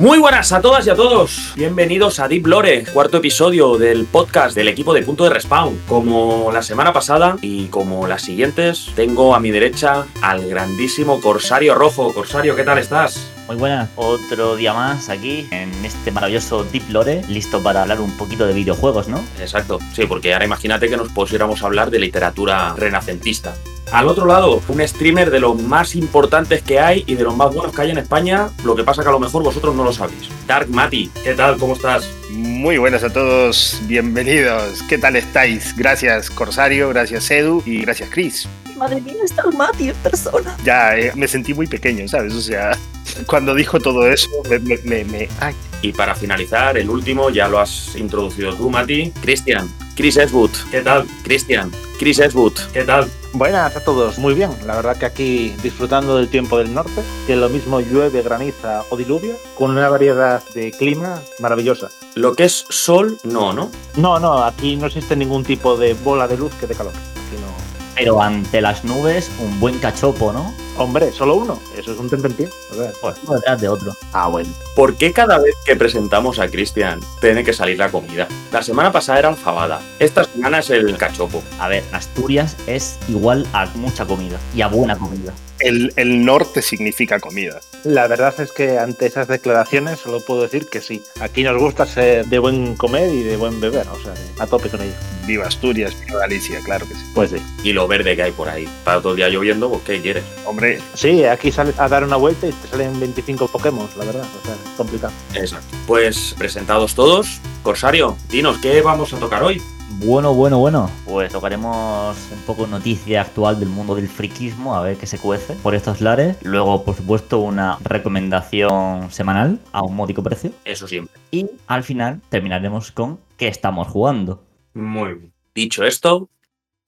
Muy buenas a todas y a todos. Bienvenidos a Deep Lore, cuarto episodio del podcast del equipo de Punto de Respawn. Como la semana pasada y como las siguientes, tengo a mi derecha al grandísimo Corsario Rojo. Corsario, ¿qué tal estás? Muy buenas, otro día más aquí en este maravilloso Deep Lore, listo para hablar un poquito de videojuegos, ¿no? Exacto, sí, porque ahora imagínate que nos pusiéramos a hablar de literatura renacentista. Al otro lado, un streamer de los más importantes que hay y de los más buenos que hay en España, lo que pasa que a lo mejor vosotros no lo sabéis. Dark Mati, ¿qué tal? ¿Cómo estás? Muy buenas a todos, bienvenidos. ¿Qué tal estáis? Gracias Corsario, gracias Edu y gracias Chris. Madre mía, está el Mati en persona. Ya eh, me sentí muy pequeño, ¿sabes? O sea, cuando dijo todo eso, me... me, me- me- ay. Y para finalizar, el último, ya lo has introducido tú, Mati. Cristian, Chris Eswood. ¿Qué tal? Cristian, Chris Eswood. ¿Qué tal? Buenas a todos, muy bien. La verdad que aquí disfrutando del tiempo del norte, que lo mismo llueve, graniza o diluvia, con una variedad de clima maravillosa. Lo que es sol, no, ¿no? No, no, aquí no existe ningún tipo de bola de luz que dé calor. Aquí no. Pero ante las nubes, un buen cachopo, ¿no? Hombre, solo uno. Eso es un tentempié. O sea, Pues uno detrás de otro. Ah, bueno. ¿Por qué cada vez que presentamos a Cristian tiene que salir la comida? La semana pasada era alfabada. Esta semana es el cachopo. A ver, Asturias es igual a mucha comida y a buena comida. El, el norte significa comida. La verdad es que ante esas declaraciones solo puedo decir que sí. Aquí nos gusta ser de buen comer y de buen beber. O sea, a tope con ello. Viva Asturias, viva Galicia, claro que sí. Pues sí. Y lo verde que hay por ahí. Para todo el día lloviendo, pues ¿qué quieres? Hombre, Sí, aquí sales a dar una vuelta y te salen 25 Pokémon, la verdad. O sea, es complicado. Exacto. Pues presentados todos, Corsario, dinos, ¿qué vamos a tocar hoy? Bueno, bueno, bueno. Pues tocaremos un poco noticia actual del mundo del friquismo, a ver qué se cuece por estos lares. Luego, por supuesto, una recomendación semanal a un módico precio. Eso siempre. Y al final terminaremos con qué estamos jugando. Muy bien. Dicho esto,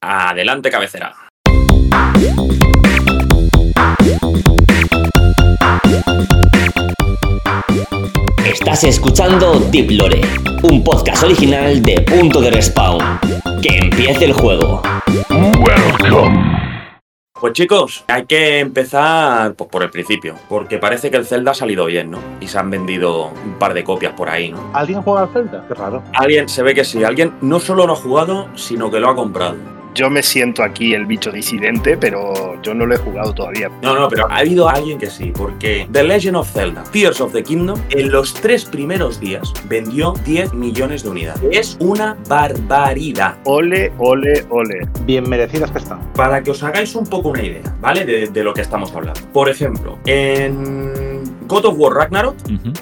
adelante cabecera. Estás escuchando Deep Lore, un podcast original de Punto de Respawn. Que empiece el juego. Pues chicos, hay que empezar pues, por el principio, porque parece que el Zelda ha salido bien, ¿no? Y se han vendido un par de copias por ahí, ¿no? ¿Alguien juega al Zelda? Qué raro. Alguien, se ve que sí, alguien no solo lo ha jugado, sino que lo ha comprado. Yo me siento aquí el bicho disidente, pero yo no lo he jugado todavía. No, no, pero ha habido alguien que sí, porque The Legend of Zelda, Tears of the Kingdom, en los tres primeros días vendió 10 millones de unidades. Es una barbaridad. Ole, ole, ole. Bien merecidas que están. Para que os hagáis un poco una idea, ¿vale? De, de lo que estamos hablando. Por ejemplo, en God of War Ragnarok,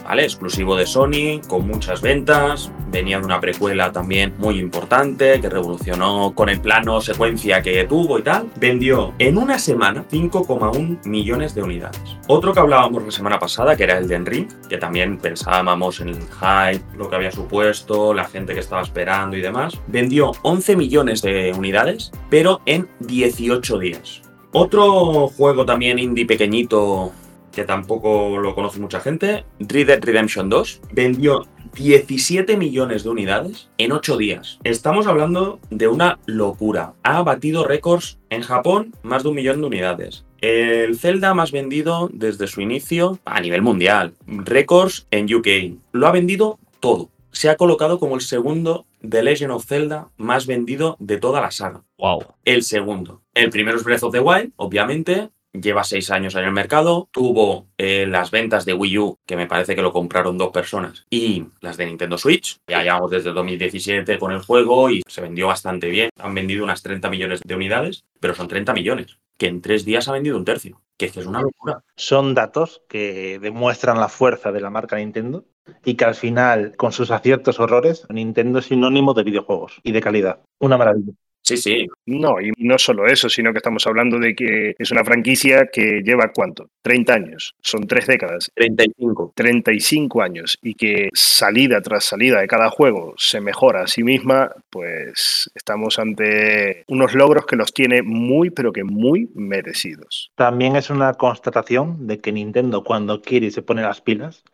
¿vale? Exclusivo de Sony, con muchas ventas. Venía de una precuela también muy importante que revolucionó con el plano secuencia que tuvo y tal. Vendió en una semana 5,1 millones de unidades. Otro que hablábamos la semana pasada, que era el de Ring, que también pensábamos en el hype, lo que había supuesto, la gente que estaba esperando y demás. Vendió 11 millones de unidades, pero en 18 días. Otro juego también indie pequeñito que tampoco lo conoce mucha gente, Red Dead Redemption 2, vendió 17 millones de unidades en 8 días. Estamos hablando de una locura. Ha batido récords en Japón, más de un millón de unidades. El Zelda más vendido desde su inicio a nivel mundial. Récords en UK. Lo ha vendido todo. Se ha colocado como el segundo The Legend of Zelda más vendido de toda la saga Wow. el segundo. El primero es Breath of the Wild, obviamente. Lleva seis años en el mercado. Tuvo eh, las ventas de Wii U, que me parece que lo compraron dos personas, y las de Nintendo Switch. Ya llevamos desde 2017 con el juego y se vendió bastante bien. Han vendido unas 30 millones de unidades, pero son 30 millones, que en tres días ha vendido un tercio. Que es es una locura. Son datos que demuestran la fuerza de la marca Nintendo y que al final, con sus aciertos o errores, Nintendo es sinónimo de videojuegos y de calidad. Una maravilla. Sí, sí. No, y no solo eso, sino que estamos hablando de que es una franquicia que lleva cuánto? 30 años, son tres décadas. 35. 35 años y que salida tras salida de cada juego se mejora a sí misma, pues estamos ante unos logros que los tiene muy, pero que muy merecidos. También es una constatación de que Nintendo, cuando quiere y se pone las pilas,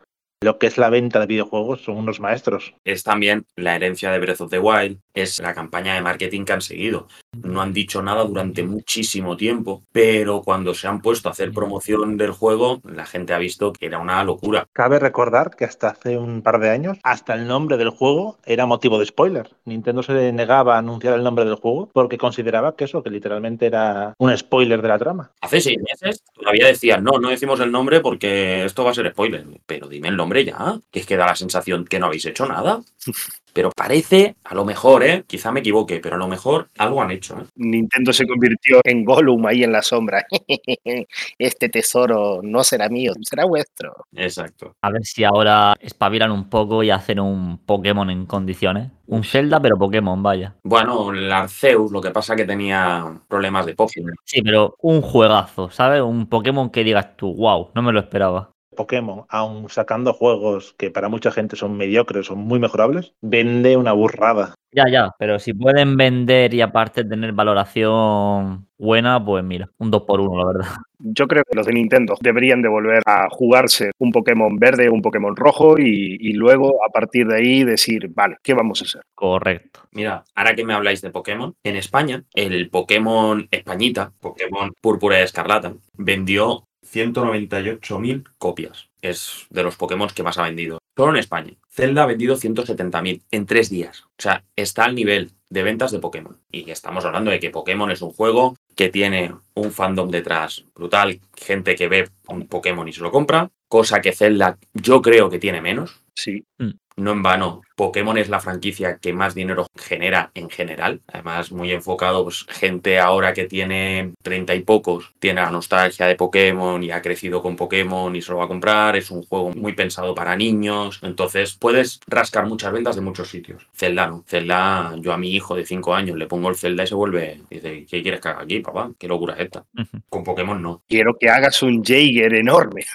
lo que es la venta de videojuegos son unos maestros. Es también la herencia de Breath of the Wild, es la campaña de marketing que han seguido. No han dicho nada durante muchísimo tiempo, pero cuando se han puesto a hacer promoción del juego, la gente ha visto que era una locura. Cabe recordar que hasta hace un par de años, hasta el nombre del juego era motivo de spoiler. Nintendo se negaba a anunciar el nombre del juego porque consideraba que eso, que literalmente era un spoiler de la trama. Hace seis meses todavía decían, no, no decimos el nombre porque esto va a ser spoiler. Pero dime el nombre ya, que es que da la sensación que no habéis hecho nada. Pero parece, a lo mejor, ¿eh? quizá me equivoque, pero a lo mejor algo han hecho. ¿eh? Nintendo se convirtió en Gollum ahí en la sombra. este tesoro no será mío, será vuestro. Exacto. A ver si ahora espabilan un poco y hacen un Pokémon en condiciones. Un Zelda, pero Pokémon, vaya. Bueno, el Arceus, lo que pasa que tenía problemas de Pokémon. Sí, pero un juegazo, ¿sabes? Un Pokémon que digas tú, wow, no me lo esperaba. Pokémon, aun sacando juegos que para mucha gente son mediocres, son muy mejorables, vende una burrada. Ya, ya, pero si pueden vender y aparte tener valoración buena, pues mira, un 2 por 1 la verdad. Yo creo que los de Nintendo deberían de volver a jugarse un Pokémon verde, un Pokémon rojo y, y, luego a partir de ahí decir, vale, ¿qué vamos a hacer? Correcto. Mira, ahora que me habláis de Pokémon, en España el Pokémon Españita, Pokémon Púrpura y Escarlata, vendió 198.000 copias. Es de los Pokémon que más ha vendido. Solo en España. Zelda ha vendido 170.000 en tres días. O sea, está al nivel de ventas de Pokémon. Y estamos hablando de que Pokémon es un juego que tiene un fandom detrás brutal, gente que ve un Pokémon y se lo compra, cosa que Zelda yo creo que tiene menos. Sí. No en vano, Pokémon es la franquicia que más dinero genera en general. Además, muy enfocado, pues gente ahora que tiene treinta y pocos, tiene la nostalgia de Pokémon y ha crecido con Pokémon y se lo va a comprar. Es un juego muy pensado para niños. Entonces, puedes rascar muchas ventas de muchos sitios. Zelda no. Zelda, yo a mi hijo de cinco años le pongo el Zelda y se vuelve. Dice, ¿qué quieres que haga aquí, papá? ¿Qué locura es esta? Con Pokémon no. Quiero que hagas un Jaeger enorme.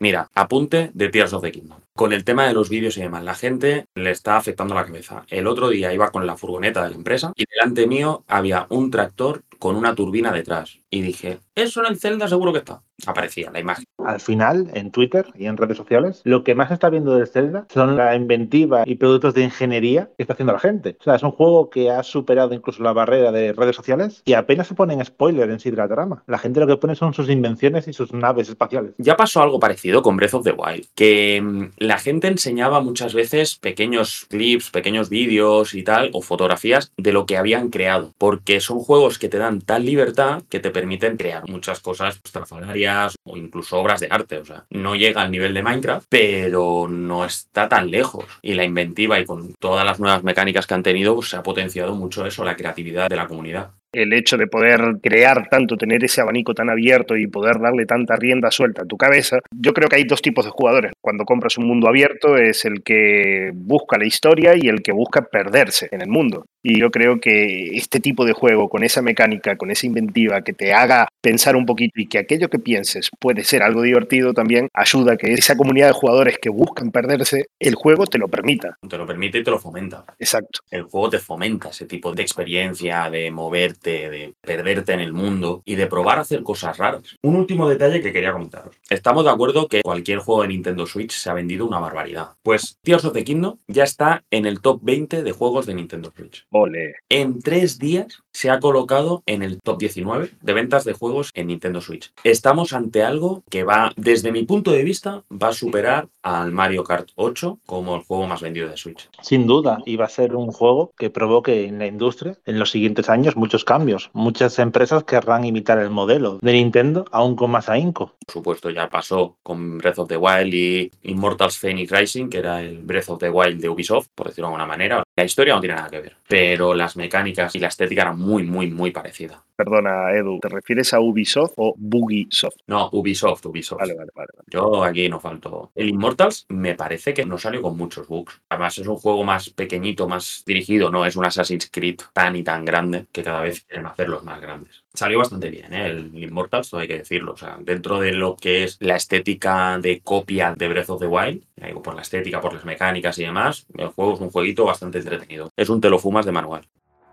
Mira, apunte de Tears of the Kingdom. Con el tema de los vídeos y demás, la gente le está afectando la cabeza. El otro día iba con la furgoneta de la empresa y delante mío había un tractor con una turbina detrás. Y dije, eso en el Zelda seguro que está. Aparecía la imagen. Al final, en Twitter y en redes sociales, lo que más se está viendo del Zelda son la inventiva y productos de ingeniería que está haciendo la gente. O sea, es un juego que ha superado incluso la barrera de redes sociales y apenas se ponen spoiler en sí de la trama. La gente lo que pone son sus invenciones y sus naves espaciales. Ya pasó algo parecido con Breath of the Wild, que mm, la gente enseñaba muchas veces pequeños clips, pequeños vídeos y tal, o fotografías de lo que habían creado, porque son juegos que te dan tal libertad que te permiten crear muchas cosas estrafalarias o incluso obras de arte. O sea, no llega al nivel de Minecraft, pero no está tan lejos. Y la inventiva y con todas las nuevas mecánicas que han tenido, pues se ha potenciado mucho eso, la creatividad de la comunidad el hecho de poder crear tanto, tener ese abanico tan abierto y poder darle tanta rienda suelta a tu cabeza, yo creo que hay dos tipos de jugadores. Cuando compras un mundo abierto es el que busca la historia y el que busca perderse en el mundo. Y yo creo que este tipo de juego, con esa mecánica, con esa inventiva, que te haga pensar un poquito y que aquello que pienses puede ser algo divertido también, ayuda a que esa comunidad de jugadores que buscan perderse, el juego te lo permita. Te lo permite y te lo fomenta. Exacto. El juego te fomenta ese tipo de experiencia, de moverte, de perderte en el mundo y de probar a hacer cosas raras. Un último detalle que quería comentaros. Estamos de acuerdo que cualquier juego de Nintendo Switch se ha vendido una barbaridad. Pues Tears of the Kingdom ya está en el top 20 de juegos de Nintendo Switch. Ole. En tres días se ha colocado en el top 19 de ventas de juegos en Nintendo Switch. Estamos ante algo que va, desde mi punto de vista, va a superar al Mario Kart 8 como el juego más vendido de Switch. Sin duda, y va a ser un juego que provoque en la industria en los siguientes años muchos cambios. Muchas empresas querrán imitar el modelo de Nintendo aún con más ahínco. Por supuesto, ya pasó con Breath of the Wild y Immortals Phoenix Rising, que era el Breath of the Wild de Ubisoft, por decirlo de alguna manera. La historia no tiene nada que ver, pero las mecánicas y la estética eran muy, muy, muy parecidas. Perdona, Edu, ¿te refieres a Ubisoft o Bugisoft? No, Ubisoft, Ubisoft. Vale, vale, vale. vale. Yo aquí no falto. El Immortals me parece que no salió con muchos bugs. Además, es un juego más pequeñito, más dirigido, no es un Assassin's Creed tan y tan grande que cada vez quieren hacerlos más grandes. Salió bastante bien, ¿eh? el Immortals, todo hay que decirlo. O sea, dentro de lo que es la estética de copia de Breath of the Wild, digo, por la estética, por las mecánicas y demás, el juego es un jueguito bastante entretenido. Es un te lo fumas de manual.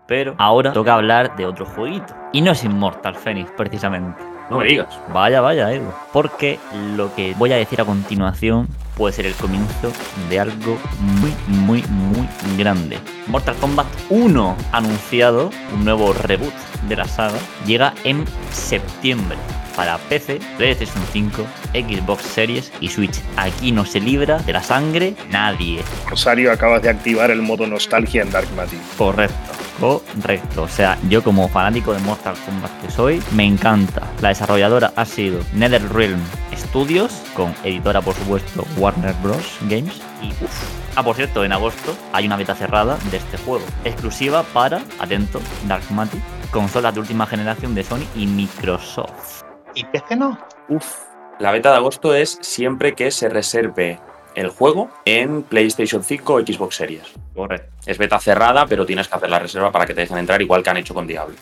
Pero ahora toca hablar de otro jueguito. Y no es Immortal Phoenix, precisamente. No me digas. Vaya, vaya, Edu. Porque lo que voy a decir a continuación puede ser el comienzo de algo muy, muy, muy grande. Mortal Kombat 1 anunciado, un nuevo reboot de la saga, llega en septiembre para PC, PlayStation 5, Xbox Series y Switch. Aquí no se libra de la sangre nadie. Rosario, acabas de activar el modo nostalgia en Dark Matter. Correcto. Correcto, o sea, yo como fanático de Mortal Kombat que soy, me encanta. La desarrolladora ha sido NetherRealm Studios, con editora por supuesto Warner Bros. Games. Y uff, Ah, por cierto, en agosto hay una beta cerrada de este juego, exclusiva para, atento, Dark Matter, consolas de última generación de Sony y Microsoft. ¿Y PC no? Uf. La beta de agosto es siempre que se reserve el juego en PlayStation 5 o Xbox Series. Correcto. Es beta cerrada, pero tienes que hacer la reserva para que te dejen entrar, igual que han hecho con Diablo.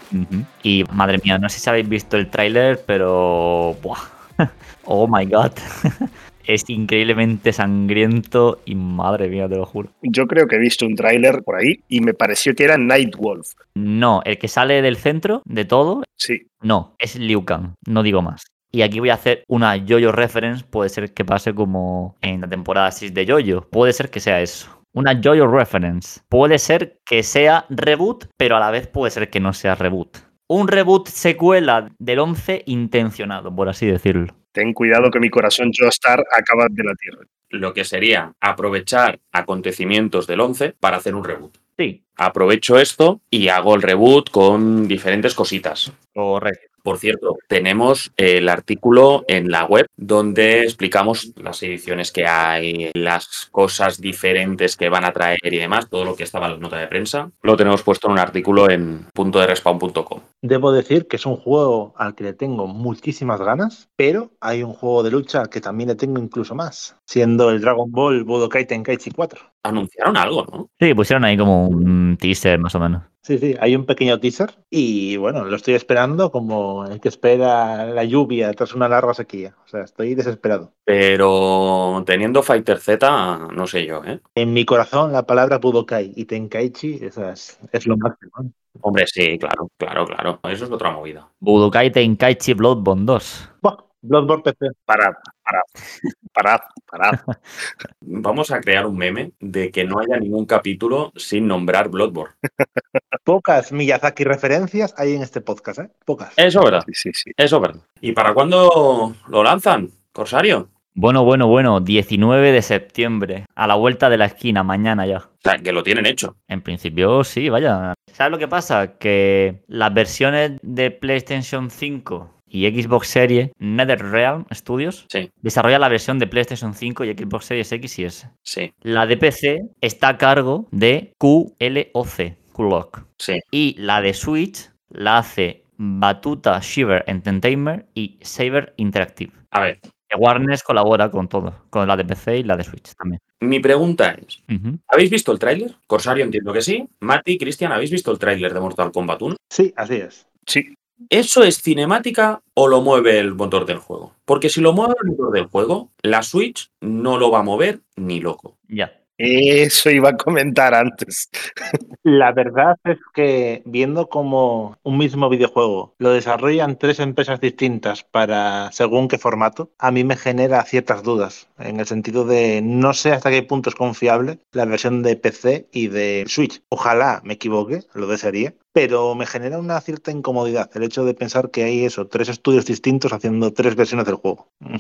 Y madre mía, no sé si habéis visto el tráiler, pero... ¡buah! oh my god. es increíblemente sangriento y madre mía, te lo juro. Yo creo que he visto un tráiler por ahí y me pareció que era Nightwolf. No, el que sale del centro de todo, Sí, no, es Liu Kang, no digo más. Y aquí voy a hacer una Jojo reference, puede ser que pase como en la temporada 6 de Jojo, puede ser que sea eso. Una Jojo reference. Puede ser que sea reboot, pero a la vez puede ser que no sea reboot. Un reboot secuela del 11 intencionado, por así decirlo. Ten cuidado que mi corazón Joestar acaba de la tierra. Lo que sería aprovechar acontecimientos del 11 para hacer un reboot. Sí, Aprovecho esto y hago el reboot con diferentes cositas. correcto. Por cierto, tenemos el artículo en la web donde explicamos las ediciones que hay, las cosas diferentes que van a traer y demás, todo lo que estaba en la nota de prensa. Lo tenemos puesto en un artículo en punto de respawn.com. Debo decir que es un juego al que le tengo muchísimas ganas, pero hay un juego de lucha que también le tengo incluso más, siendo el Dragon Ball Budokai Tenkaichi 4. Anunciaron algo, ¿no? Sí, pusieron ahí como un teaser más o menos. Sí, sí, hay un pequeño teaser y bueno, lo estoy esperando como el que espera la lluvia tras una larga sequía. O sea, estoy desesperado. Pero teniendo Fighter Z, no sé yo, ¿eh? En mi corazón la palabra Budokai y Tenkaichi esa es, es lo máximo. Hombre, sí, claro, claro, claro. Eso es otra movida. Budokai Tenkaichi Bloodborne 2. Buah, Bloodborne PC. Parad, parad, parad, parad. Vamos a crear un meme de que no haya ningún capítulo sin nombrar Bloodborne. Pocas Miyazaki referencias hay en este podcast, ¿eh? Pocas. Eso es verdad. Sí, sí, sí. Eso es verdad. ¿Y para cuándo lo lanzan, Corsario? Bueno, bueno, bueno, 19 de septiembre, a la vuelta de la esquina, mañana ya. O sea, que lo tienen hecho. En principio, sí, vaya. ¿Sabes lo que pasa? Que las versiones de PlayStation 5 y Xbox Series, NetherRealm Studios, Sí, desarrolla la versión de PlayStation 5 y Xbox Series X y S. sí, La de PC está a cargo de QLOC, QLOC. sí. Y la de Switch la hace Batuta Shiver Entertainment y Saber Interactive. A ver, Que Warner colabora con todo, con la de PC y la de Switch también. mi pregunta es. ¿habéis visto el tráiler? Corsario entiendo que sí. Mati, Cristian, ¿habéis visto el tráiler de Mortal Kombat 1? Sí, así es. Sí, ¿Eso es cinemática o lo mueve el motor del juego? Porque si lo mueve el motor del juego, la Switch no lo va a mover ni loco. Ya. Eso iba a comentar antes. La verdad es que viendo como un mismo videojuego lo desarrollan tres empresas distintas para según qué formato, a mí me genera ciertas dudas, en el sentido de no sé hasta qué punto es confiable la versión de PC y de Switch. Ojalá me equivoque, lo desearía, pero me genera una cierta incomodidad el hecho de pensar que hay eso, tres estudios distintos haciendo tres versiones del juego. Mm.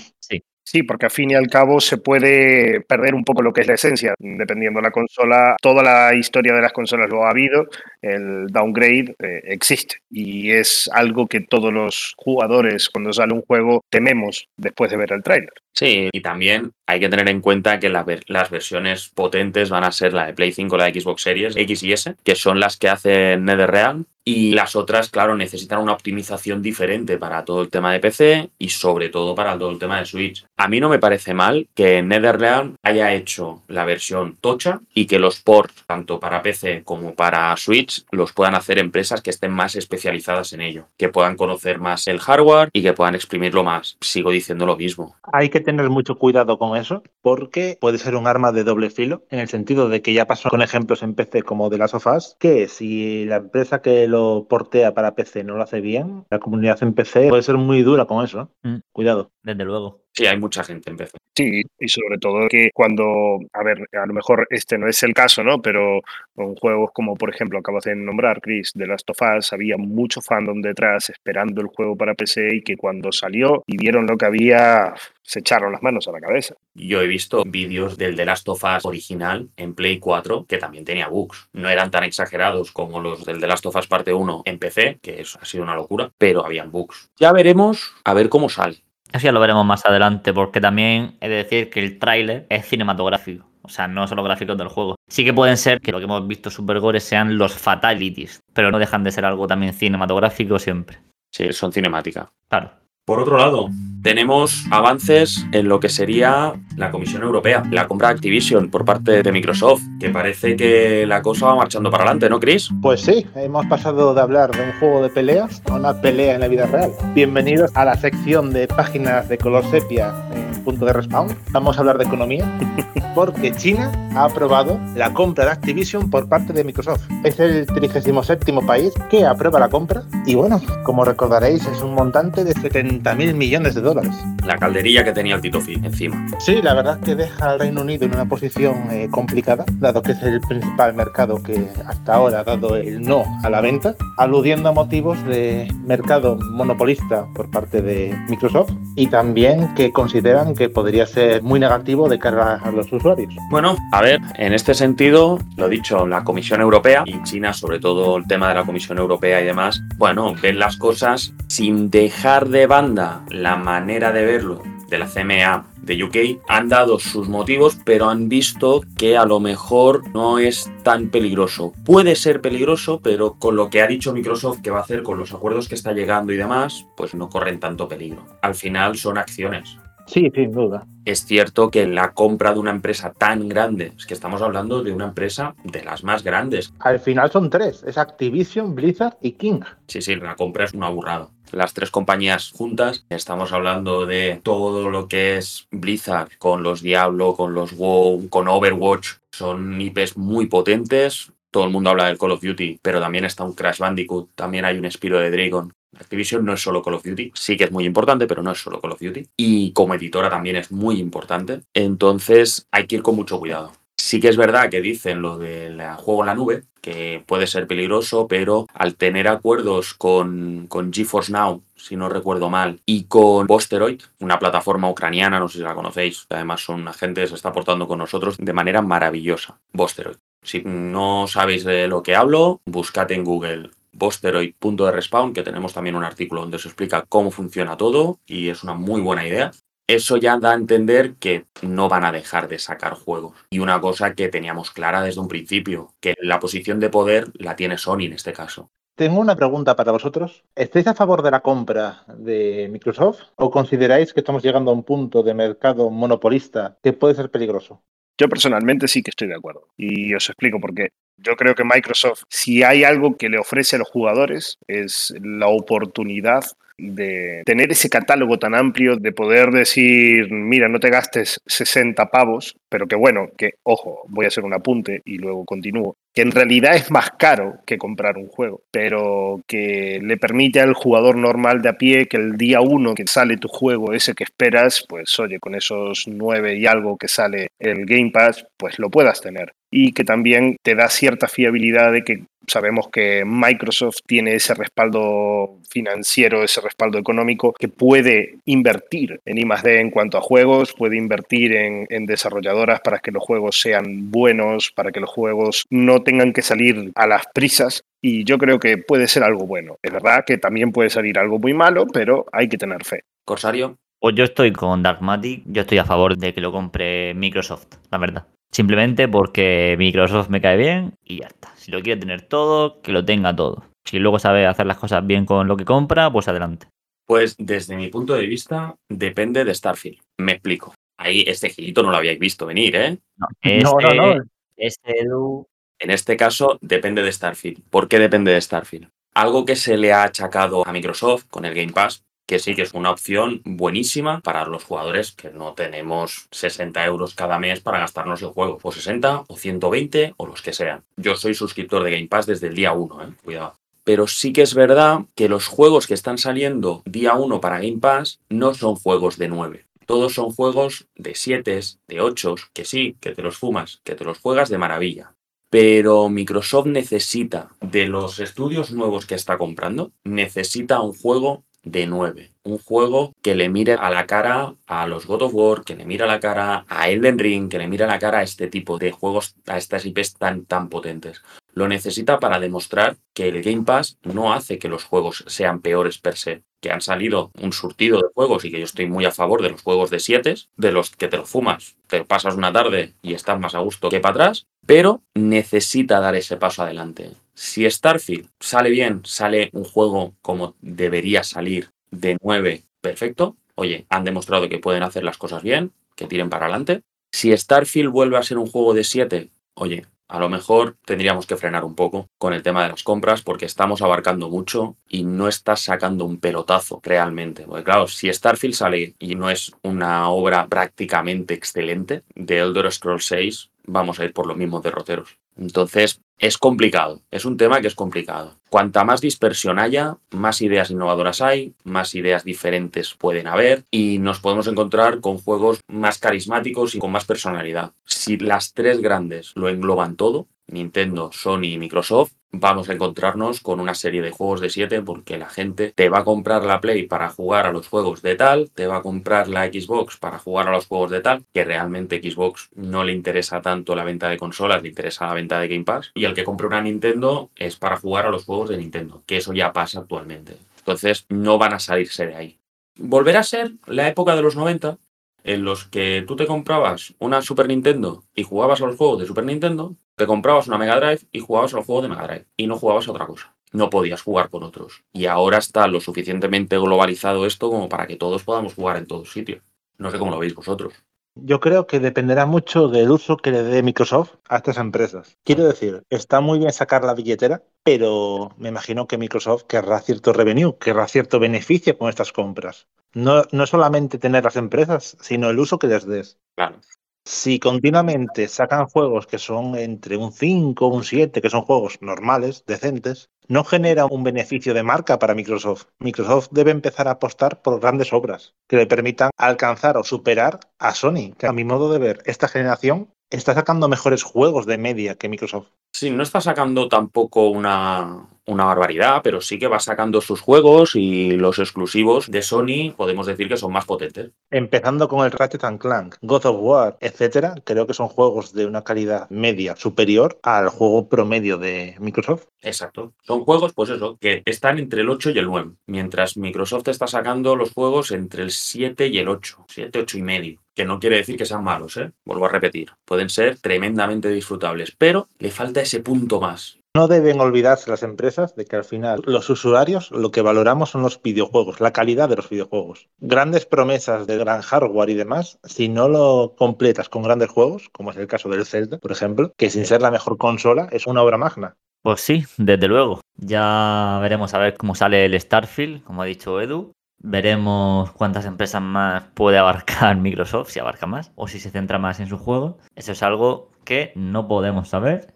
Sí, porque al fin y al cabo se puede perder un poco lo que es la esencia, dependiendo de la consola. Toda la historia de las consolas lo ha habido, el downgrade eh, existe y es algo que todos los jugadores cuando sale un juego tememos después de ver el tráiler. Sí, y también hay que tener en cuenta que las versiones potentes van a ser la de Play 5, la de Xbox Series X y S, que son las que hace NetherRealm. Y las otras, claro, necesitan una optimización diferente para todo el tema de PC y sobre todo para todo el tema de Switch. A mí no me parece mal que NetherRealm haya hecho la versión tocha y que los ports, tanto para PC como para Switch, los puedan hacer empresas que estén más especializadas en ello, que puedan conocer más el hardware y que puedan exprimirlo más. Sigo diciendo lo mismo. Hay que tener mucho cuidado con eso porque puede ser un arma de doble filo en el sentido de que ya pasó con ejemplos en PC como de las sofás que si la empresa que portea para PC no lo hace bien, la comunidad en PC puede ser muy dura con eso. ¿eh? Mm. Cuidado. Desde luego. Sí, hay mucha gente en PC. Sí, y sobre todo que cuando, a ver, a lo mejor este no es el caso, ¿no? Pero con juegos como, por ejemplo, acabas de nombrar, Chris, de Last of Us, había mucho fandom detrás esperando el juego para PC y que cuando salió y vieron lo que había, se echaron las manos a la cabeza. Yo he visto vídeos del The Last of Us original en Play 4 que también tenía bugs. No eran tan exagerados como los del The Last of Us parte 1 en PC, que eso ha sido una locura, pero habían bugs. Ya veremos a ver cómo sale. Eso ya lo veremos más adelante, porque también he de decir que el tráiler es cinematográfico. O sea, no son los gráficos del juego. Sí que pueden ser que lo que hemos visto Super Gore sean los fatalities, pero no dejan de ser algo también cinematográfico siempre. Sí, son cinemática. Claro. Por otro lado, tenemos avances en lo que sería la Comisión Europea, la compra de Activision por parte de Microsoft, que parece que la cosa va marchando para adelante, ¿no, Chris? Pues sí, hemos pasado de hablar de un juego de peleas a una pelea en la vida real. Bienvenidos a la sección de páginas de color sepia en punto de respawn. Vamos a hablar de economía, porque China ha aprobado la compra de Activision por parte de Microsoft. Es el 37 país que aprueba la compra y bueno, como recordaréis, es un montante de 70 mil millones de dólares. La calderilla que tenía el Tito Phil encima. Sí, la verdad es que deja al Reino Unido en una posición eh, complicada, dado que es el principal mercado que hasta ahora ha dado el no a la venta, aludiendo a motivos de mercado monopolista por parte de Microsoft y también que consideran que podría ser muy negativo de cara a los usuarios. Bueno, a ver, en este sentido, lo dicho, la Comisión Europea y China, sobre todo el tema de la Comisión Europea y demás, bueno, ven las cosas sin dejar de banda la manera de verlo de la CMA de UK han dado sus motivos, pero han visto que a lo mejor no es tan peligroso. Puede ser peligroso, pero con lo que ha dicho Microsoft que va a hacer con los acuerdos que está llegando y demás, pues no corren tanto peligro. Al final son acciones. Sí, sin duda. Es cierto que la compra de una empresa tan grande, es que estamos hablando de una empresa de las más grandes. Al final son tres, es Activision, Blizzard y King. Sí, sí, la compra es una burrada. Las tres compañías juntas, estamos hablando de todo lo que es Blizzard con los Diablo, con los WoW, con Overwatch. Son IPs muy potentes, todo el mundo habla del Call of Duty, pero también está un Crash Bandicoot, también hay un Spiro de Dragon. Activision no es solo Call of Duty, sí que es muy importante, pero no es solo Call of Duty. Y como editora también es muy importante. Entonces hay que ir con mucho cuidado. Sí que es verdad que dicen lo del juego en la nube, que puede ser peligroso, pero al tener acuerdos con, con GeForce Now, si no recuerdo mal, y con Posteroid, una plataforma ucraniana, no sé si la conocéis, además son agentes, se está aportando con nosotros de manera maravillosa. Posteroid. Si no sabéis de lo que hablo, buscad en Google Posteroid.rspawn, que tenemos también un artículo donde se explica cómo funciona todo y es una muy buena idea. Eso ya da a entender que no van a dejar de sacar juegos. Y una cosa que teníamos clara desde un principio, que la posición de poder la tiene Sony en este caso. Tengo una pregunta para vosotros. ¿Estáis a favor de la compra de Microsoft o consideráis que estamos llegando a un punto de mercado monopolista que puede ser peligroso? Yo personalmente sí que estoy de acuerdo y os explico por qué. Yo creo que Microsoft, si hay algo que le ofrece a los jugadores, es la oportunidad de tener ese catálogo tan amplio, de poder decir, mira, no te gastes 60 pavos, pero que bueno, que ojo, voy a hacer un apunte y luego continúo, que en realidad es más caro que comprar un juego, pero que le permite al jugador normal de a pie que el día uno que sale tu juego, ese que esperas, pues oye, con esos nueve y algo que sale el Game Pass, pues lo puedas tener. Y que también te da cierta fiabilidad de que sabemos que Microsoft tiene ese respaldo financiero, ese respaldo económico que puede invertir en I+D en cuanto a juegos, puede invertir en, en, desarrolladoras para que los juegos sean buenos, para que los juegos no tengan que salir a las prisas. Y yo creo que puede ser algo bueno. Es verdad que también puede salir algo muy malo, pero hay que tener fe. Corsario. Pues yo estoy con Darkmatic, yo estoy a favor de que lo compre Microsoft, la verdad. Simplemente porque Microsoft me cae bien y ya está. Si lo quiere tener todo, que lo tenga todo. Si luego sabe hacer las cosas bien con lo que compra, pues adelante. Pues desde mi punto de vista, depende de Starfield. Me explico. Ahí este gilito no lo habíais visto venir, ¿eh? No, este, no, no, no. Este Edu... En este caso, depende de Starfield. ¿Por qué depende de Starfield? Algo que se le ha achacado a Microsoft con el Game Pass que sí que es una opción buenísima para los jugadores que no tenemos 60 euros cada mes para gastarnos el juego, o 60 o 120 o los que sean. Yo soy suscriptor de Game Pass desde el día 1, ¿eh? cuidado. Pero sí que es verdad que los juegos que están saliendo día 1 para Game Pass no son juegos de 9. Todos son juegos de 7, de 8, que sí, que te los fumas, que te los juegas de maravilla. Pero Microsoft necesita, de los estudios nuevos que está comprando, necesita un juego de 9. Un juego que le mire a la cara a los God of War, que le mire a la cara a Elden Ring, que le mire a la cara a este tipo de juegos, a estas IPs tan, tan potentes. Lo necesita para demostrar que el Game Pass no hace que los juegos sean peores per se. Que han salido un surtido de juegos y que yo estoy muy a favor de los juegos de 7, de los que te lo fumas, te pasas una tarde y estás más a gusto que para atrás, pero necesita dar ese paso adelante. Si Starfield sale bien, sale un juego como debería salir de 9, perfecto. Oye, han demostrado que pueden hacer las cosas bien, que tiren para adelante. Si Starfield vuelve a ser un juego de 7, oye, a lo mejor tendríamos que frenar un poco con el tema de las compras porque estamos abarcando mucho y no estás sacando un pelotazo realmente. Porque claro, si Starfield sale y no es una obra prácticamente excelente de Elder Scrolls 6, vamos a ir por los mismos derroteros. Entonces, es complicado, es un tema que es complicado. Cuanta más dispersión haya, más ideas innovadoras hay, más ideas diferentes pueden haber y nos podemos encontrar con juegos más carismáticos y con más personalidad. Si las tres grandes lo engloban todo, Nintendo, Sony y Microsoft, vamos a encontrarnos con una serie de juegos de 7 porque la gente te va a comprar la Play para jugar a los juegos de tal, te va a comprar la Xbox para jugar a los juegos de tal, que realmente Xbox no le interesa tanto la venta de consolas, le interesa la venta de Game Pass, y el que compre una Nintendo es para jugar a los juegos de Nintendo, que eso ya pasa actualmente. Entonces no van a salirse de ahí. Volverá a ser la época de los 90, en los que tú te comprabas una Super Nintendo y jugabas a los juegos de Super Nintendo, te comprabas una Mega Drive y jugabas a los juegos de Mega Drive y no jugabas a otra cosa. No podías jugar con otros. Y ahora está lo suficientemente globalizado esto como para que todos podamos jugar en todos sitios. No sé cómo lo veis vosotros. Yo creo que dependerá mucho del uso que le dé Microsoft a estas empresas. Quiero decir, está muy bien sacar la billetera, pero me imagino que Microsoft querrá cierto revenue, querrá cierto beneficio con estas compras. No, no solamente tener las empresas, sino el uso que les des. Claro. Si continuamente sacan juegos que son entre un 5 o un 7, que son juegos normales, decentes, no genera un beneficio de marca para Microsoft. Microsoft debe empezar a apostar por grandes obras que le permitan alcanzar o superar a Sony, que a mi modo de ver, esta generación está sacando mejores juegos de media que Microsoft. Sí, no está sacando tampoco una, una barbaridad, pero sí que va sacando sus juegos y los exclusivos de Sony podemos decir que son más potentes. Empezando con el Ratchet and Clank, God of War, etcétera, creo que son juegos de una calidad media superior al juego promedio de Microsoft. Exacto. Son juegos, pues eso, que están entre el 8 y el 9, mientras Microsoft está sacando los juegos entre el 7 y el 8, 7, 8 y medio. Que no quiere decir que sean malos, ¿eh? Vuelvo a repetir. Pueden ser tremendamente disfrutables, pero le falta ese punto más. No deben olvidarse las empresas de que al final los usuarios lo que valoramos son los videojuegos, la calidad de los videojuegos. Grandes promesas de gran hardware y demás, si no lo completas con grandes juegos, como es el caso del Zelda, por ejemplo, que sin ser la mejor consola es una obra magna. Pues sí, desde luego. Ya veremos a ver cómo sale el Starfield, como ha dicho Edu. Veremos cuántas empresas más puede abarcar Microsoft, si abarca más, o si se centra más en su juego. Eso es algo que no podemos saber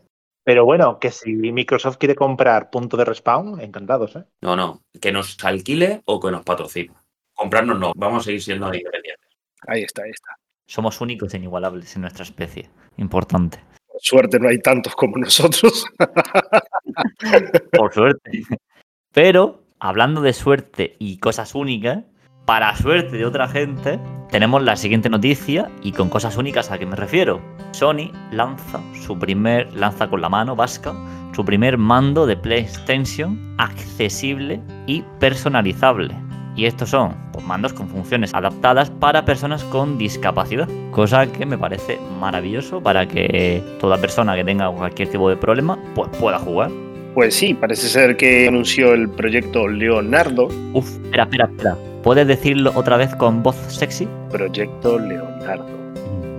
pero bueno, que si Microsoft quiere comprar punto de respawn, encantados, ¿eh? No, no, que nos alquile o que nos patrocine. Comprarnos no, vamos a seguir siendo independientes. Ahí está, ahí está. Somos únicos e inigualables en nuestra especie. Importante. Suerte no hay tantos como nosotros. Por suerte. Pero, hablando de suerte y cosas únicas, para suerte de otra gente, tenemos la siguiente noticia y con cosas únicas a qué me refiero. Sony lanza su primer, lanza con la mano vasca, su primer mando de PlayStation accesible y personalizable. Y estos son pues, mandos con funciones adaptadas para personas con discapacidad, cosa que me parece maravilloso para que toda persona que tenga cualquier tipo de problema pues, pueda jugar. Pues sí, parece ser que anunció el proyecto Leonardo. Uf, espera, espera, espera. ¿Puedes decirlo otra vez con voz sexy? Proyecto Leonardo.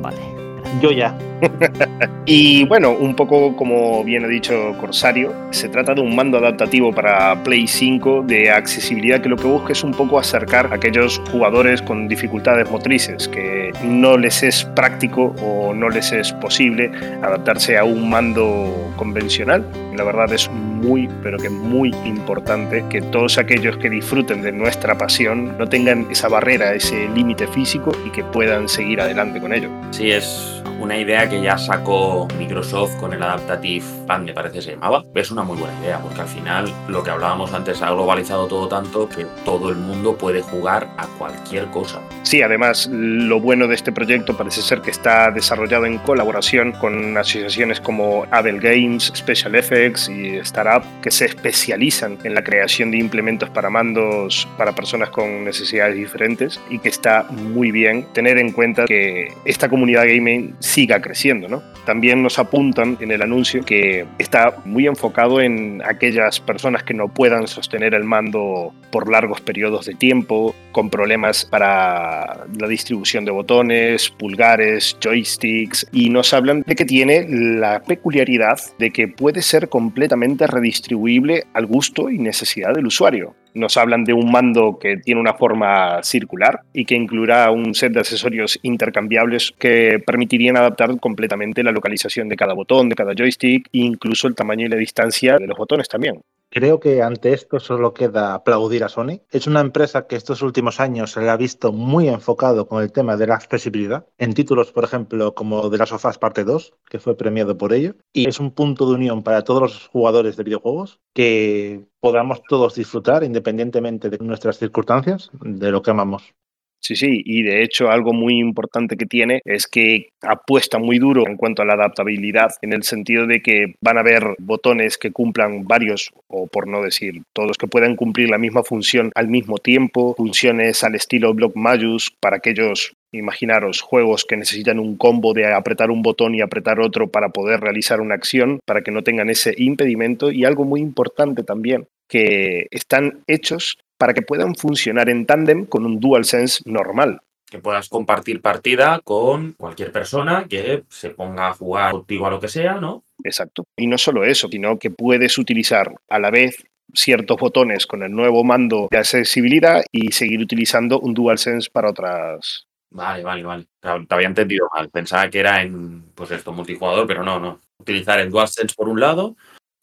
Vale. Yo ya. y bueno, un poco como bien ha dicho Corsario, se trata de un mando adaptativo para Play 5 de accesibilidad que lo que busca es un poco acercar a aquellos jugadores con dificultades motrices, que no les es práctico o no les es posible adaptarse a un mando convencional la verdad es muy, pero que muy importante que todos aquellos que disfruten de nuestra pasión no tengan esa barrera, ese límite físico y que puedan seguir adelante con ello. Sí, es una idea que ya sacó Microsoft con el Adaptative Plan, me parece se llamaba. Es una muy buena idea, porque al final lo que hablábamos antes ha globalizado todo tanto que todo el mundo puede jugar a cualquier cosa. Sí, además lo bueno de este proyecto parece ser que está desarrollado en colaboración con asociaciones como Abel Games, Special Effects y Startup que se especializan en la creación de implementos para mandos para personas con necesidades diferentes y que está muy bien tener en cuenta que esta comunidad gaming siga creciendo. ¿no? También nos apuntan en el anuncio que está muy enfocado en aquellas personas que no puedan sostener el mando por largos periodos de tiempo, con problemas para la distribución de botones, pulgares, joysticks, y nos hablan de que tiene la peculiaridad de que puede ser completamente redistribuible al gusto y necesidad del usuario. Nos hablan de un mando que tiene una forma circular y que incluirá un set de accesorios intercambiables que permitirían adaptar completamente la localización de cada botón, de cada joystick e incluso el tamaño y la distancia de los botones también. Creo que ante esto solo queda aplaudir a Sony. Es una empresa que estos últimos años se le ha visto muy enfocado con el tema de la accesibilidad, en títulos, por ejemplo, como The Last of Us Parte 2, que fue premiado por ello. Y es un punto de unión para todos los jugadores de videojuegos que podamos todos disfrutar independientemente de nuestras circunstancias, de lo que amamos. Sí, sí, y de hecho algo muy importante que tiene es que apuesta muy duro en cuanto a la adaptabilidad, en el sentido de que van a haber botones que cumplan varios, o por no decir todos, que puedan cumplir la misma función al mismo tiempo, funciones al estilo Block Majus para aquellos Imaginaros juegos que necesitan un combo de apretar un botón y apretar otro para poder realizar una acción, para que no tengan ese impedimento. Y algo muy importante también, que están hechos para que puedan funcionar en tándem con un DualSense normal. Que puedas compartir partida con cualquier persona que se ponga a jugar contigo a lo que sea, ¿no? Exacto. Y no solo eso, sino que puedes utilizar a la vez ciertos botones con el nuevo mando de accesibilidad y seguir utilizando un DualSense para otras. Vale, vale, vale. Te había entendido mal. Pensaba que era en, pues esto, multijugador, pero no, no. Utilizar el DualSense por un lado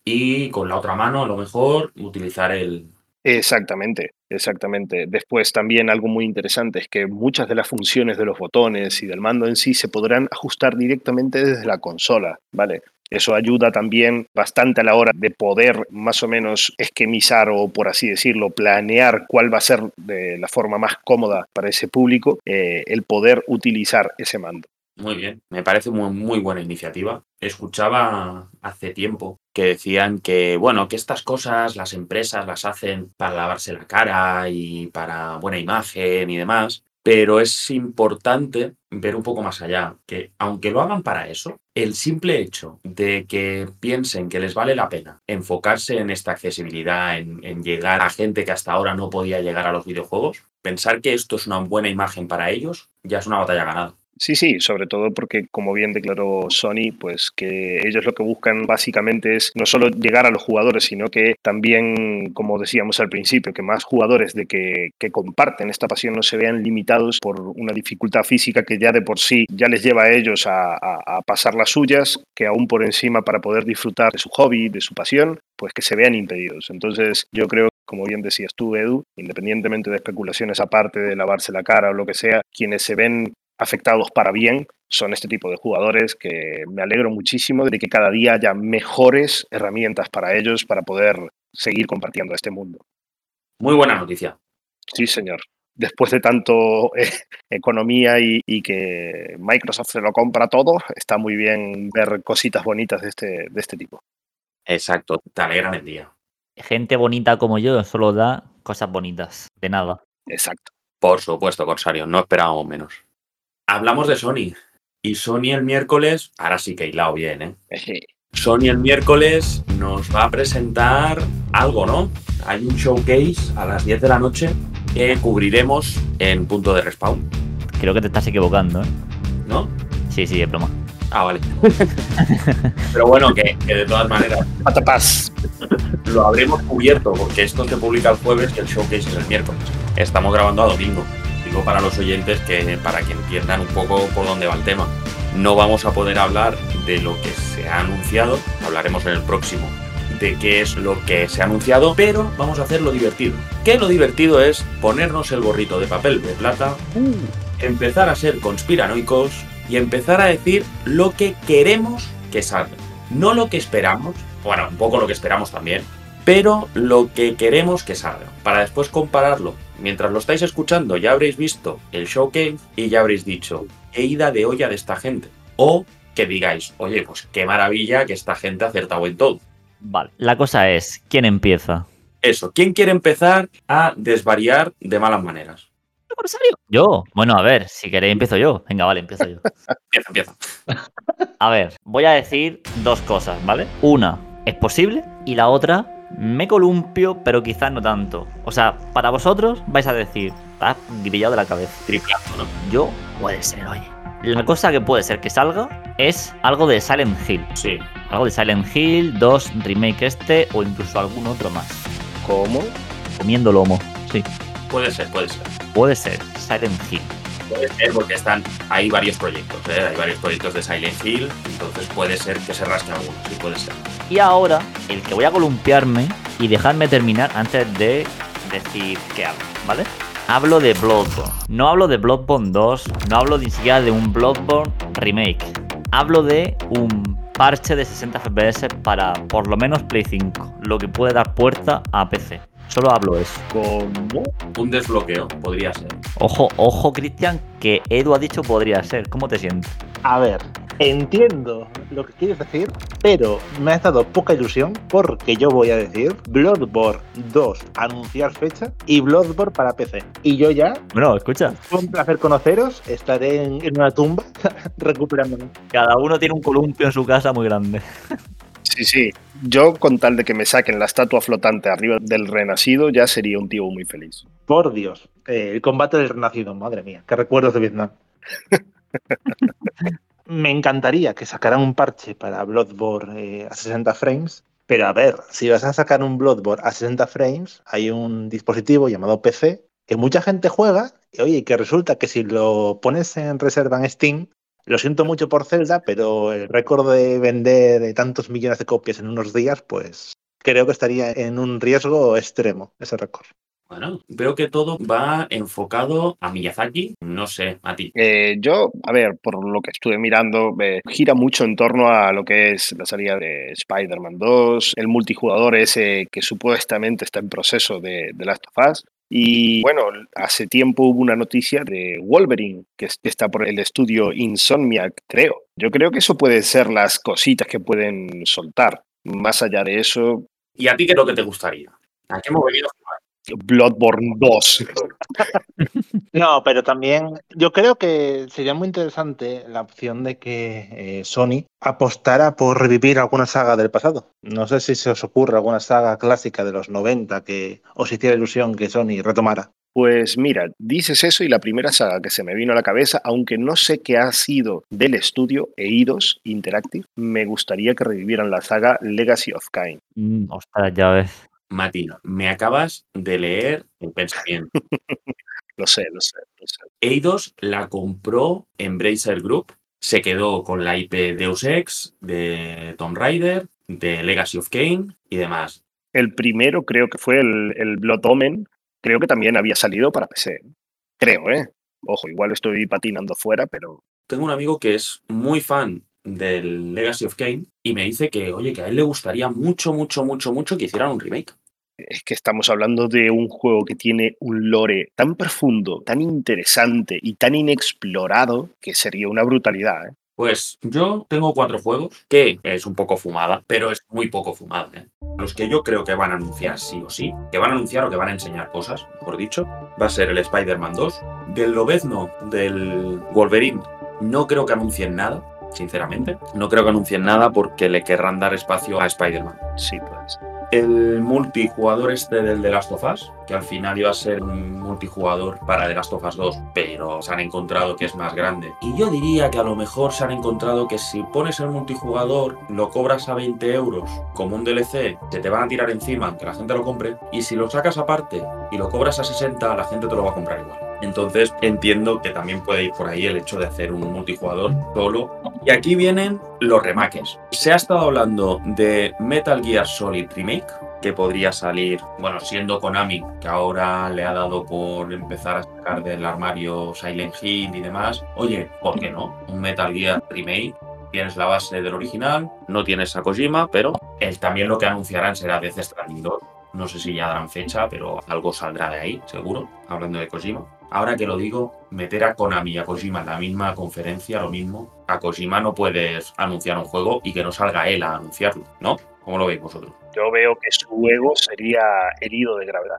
y con la otra mano, a lo mejor, utilizar el, Exactamente, exactamente. Después también algo muy interesante es que muchas de las funciones de los botones y del mando en sí se podrán ajustar directamente desde la consola, ¿vale? Eso ayuda también bastante a la hora de poder más o menos esquemizar o, por así decirlo, planear cuál va a ser de la forma más cómoda para ese público eh, el poder utilizar ese mando. Muy bien, me parece muy, muy buena iniciativa. Escuchaba hace tiempo que decían que, bueno, que estas cosas las empresas las hacen para lavarse la cara y para buena imagen y demás, pero es importante ver un poco más allá, que aunque lo hagan para eso, el simple hecho de que piensen que les vale la pena enfocarse en esta accesibilidad, en, en, llegar a gente que hasta ahora no podía llegar a los videojuegos, pensar que esto es una buena imagen para ellos, ya es una batalla ganada. Sí, sí, sobre todo porque, como bien declaró Sony, pues que ellos lo que buscan básicamente es no solo llegar a los jugadores, sino que también, como decíamos al principio, que más jugadores de que, que comparten esta pasión no se vean limitados por una dificultad física que ya de por sí ya les lleva a ellos a, a, a pasar las suyas, que aún por encima para poder disfrutar de su hobby, de su pasión, pues que se vean impedidos. Entonces, yo creo como bien decías tú, Edu, independientemente de especulaciones aparte de lavarse la cara o lo que sea, quienes se ven afectados para bien son este tipo de jugadores que me alegro muchísimo de que cada día haya mejores herramientas para ellos para poder seguir compartiendo este mundo. Muy buena noticia. Sí, señor. Después de tanto eh, economía y, y, que Microsoft se lo compra todo, está muy bien ver cositas bonitas de este, de este tipo. Exacto, te alegran el día. Gente bonita como yo solo da cosas bonitas, de nada. Exacto. Por supuesto, Corsario, no esperábamos menos. Hablamos de Sony. Y Sony el miércoles, ahora sí que ha hilado bien, ¿eh? Sony el miércoles nos va a presentar algo, ¿no? Hay un showcase a las 10 de la noche que cubriremos en punto de respawn. Creo que te estás equivocando, ¿eh? ¿No? Sí, sí, es broma. Ah, vale. Pero bueno, que, que, de todas maneras. Patapaz. Lo habremos cubierto, porque esto se publica el jueves y el showcase es el miércoles. Estamos grabando a domingo digo para los oyentes que para que entiendan un poco por dónde va el tema. No vamos a poder hablar de lo que se ha anunciado, hablaremos en el próximo de qué es lo que se ha anunciado, pero vamos a hacer lo divertido. Que lo divertido es ponernos el gorrito de papel de plata, empezar a ser conspiranoicos y empezar a decir lo que queremos que salga. No lo que esperamos, bueno, un poco lo que esperamos también, pero lo que queremos que salga, para después compararlo. Mientras lo estáis escuchando ya habréis visto el showcase y ya habréis dicho, qué ida de olla de esta gente. O que digáis, oye, pues qué maravilla que esta gente ha acertado en todo. Vale, la cosa es, ¿quién empieza? Eso, ¿quién quiere empezar a desvariar de malas maneras? Yo. Bueno, a ver, si queréis empiezo yo. Venga, vale, empiezo yo. Empieza, empieza. A ver, voy a decir dos cosas, ¿vale? Una, es posible, y la otra, me columpio, pero quizás no tanto. O sea, para vosotros vais a decir, estás grillado de la cabeza. Triplazo, ¿no? Yo, puede ser, oye. La cosa que puede ser que salga es algo de Silent Hill. Sí. Algo de Silent Hill 2 remake este o incluso algún otro más. ¿Cómo? Comiendo lomo. Sí, Puede ser, puede ser. puede ser Silent Hill. Puede ser porque están, hay varios proyectos, ¿eh? hay varios proyectos de Silent Hill, entonces puede ser que se rasque alguno, sí puede ser. Y ahora, el que voy a columpiarme y dejarme terminar antes de decir qué hablo, ¿vale? Hablo de Bloodborne. No hablo de Bloodborne 2, no hablo ni siquiera de un Bloodborne remake. Hablo de un parche de 60 FPS para por lo menos Play 5, lo que puede dar puerta a PC. Solo hablo eso. ¿Cómo? Un desbloqueo, podría ser. Ojo, ojo, Cristian, que Edu ha dicho podría ser. ¿Cómo te sientes? A ver, entiendo lo que quieres decir, pero me ha dado poca ilusión porque yo voy a decir Bloodborne 2, anunciar fecha, y Bloodborne para PC. Y yo ya, Bueno, escucha. fue un placer conoceros, estaré en, en una tumba recuperándome. Cada uno tiene un columpio en su casa muy grande. Sí, sí. Yo, con tal de que me saquen la estatua flotante arriba del renacido, ya sería un tío muy feliz. Por Dios, eh, el combate del renacido, madre mía, qué recuerdos de Vietnam. me encantaría que sacaran un parche para Bloodborne eh, a 60 frames, pero a ver, si vas a sacar un Bloodborne a 60 frames, hay un dispositivo llamado PC que mucha gente juega y oye, que resulta que si lo pones en reserva en Steam, lo siento mucho por Zelda, pero el récord de vender de tantos millones de copias en unos días, pues creo que estaría en un riesgo extremo ese récord. Bueno, veo que todo va enfocado a Miyazaki, no sé, a ti. Eh, yo, a ver, por lo que estuve mirando, eh, gira mucho en torno a lo que es la salida de Spider-Man 2, el multijugador ese que supuestamente está en proceso de, de Last of Us. Y bueno, hace tiempo hubo una noticia de Wolverine, que es- que está por el estudio Insomniac, creo. Yo creo que eso puede ser las cositas que pueden soltar. Más allá de eso, ¿Y a ti qué es lo que te gustaría? ¿A qué hemos venido a jugar? Bloodborne 2. No, pero también yo creo que sería muy interesante la opción de que eh, Sony apostara por revivir alguna saga del pasado. No sé si se os ocurre alguna saga clásica de los 90 que os hiciera ilusión que Sony retomara. Pues mira, dices eso y la primera saga que se me vino a la cabeza, aunque no sé qué ha sido del estudio Eidos Interactive, me gustaría que revivieran la saga Legacy of Kain. Mm, ostras, ya ves. Mati, me acabas de leer el pensamiento. Lo sé, lo sé, lo sé. Eidos la compró Embracer Group, se quedó con la IP Deus Ex, de Tomb Raider, de Legacy of Kain y demás. El primero creo que fue el, el Blood Omen, creo que también había salido para PC. Creo, ¿eh? Ojo, igual estoy patinando fuera, pero Tengo un amigo que es muy fan del Legacy of Kain y me dice que, oye, que a él le gustaría mucho, mucho, mucho, mucho que hicieran un remake. es que estamos hablando de un juego que tiene un lore tan profundo, tan interesante y tan inexplorado que sería una brutalidad, ¿eh? Pues yo tengo cuatro juegos, que es un poco fumada, pero es muy poco fumada. ¿eh? Los que yo creo que van a anunciar sí o sí, que van a anunciar o que van a enseñar cosas, mejor dicho, va a ser el Spider-Man 2. Del Lobezno, del Wolverine, no creo que anuncien nada, sinceramente. No creo que anuncien nada porque le querrán dar espacio a Spider-Man. Sí, pues. El multijugador este del The Last of Us, que al final iba a ser un multijugador para The Last of Us 2, pero se han encontrado que es más grande. Y yo diría que a lo mejor se han encontrado que si pones el multijugador, lo cobras a 20 euros como un DLC, se te van a tirar encima que la gente lo compre. Y si lo sacas aparte y lo cobras a 60, la gente te lo va a comprar igual. Entonces entiendo que también puede ir por ahí el hecho de hacer un multijugador solo. Y aquí vienen los remakes. Se ha estado hablando de Metal Gear Solid Remake, que podría salir, bueno, siendo Konami, que ahora le ha dado por empezar a sacar del armario Silent Hill y demás. Oye, ¿por qué no? Un Metal Gear Remake. Tienes la base del original, no tienes a Kojima, pero él también lo que anunciarán será Death Stranding 2. No sé si ya darán fecha, pero algo saldrá de ahí, seguro, hablando de Kojima. Ahora que lo digo, meter a Konami y a Kojima en la misma conferencia, lo mismo. A Kojima no puedes anunciar un juego y que no salga él a anunciarlo, ¿no? ¿Cómo lo veis vosotros? Yo veo que su ego sería herido de gravedad.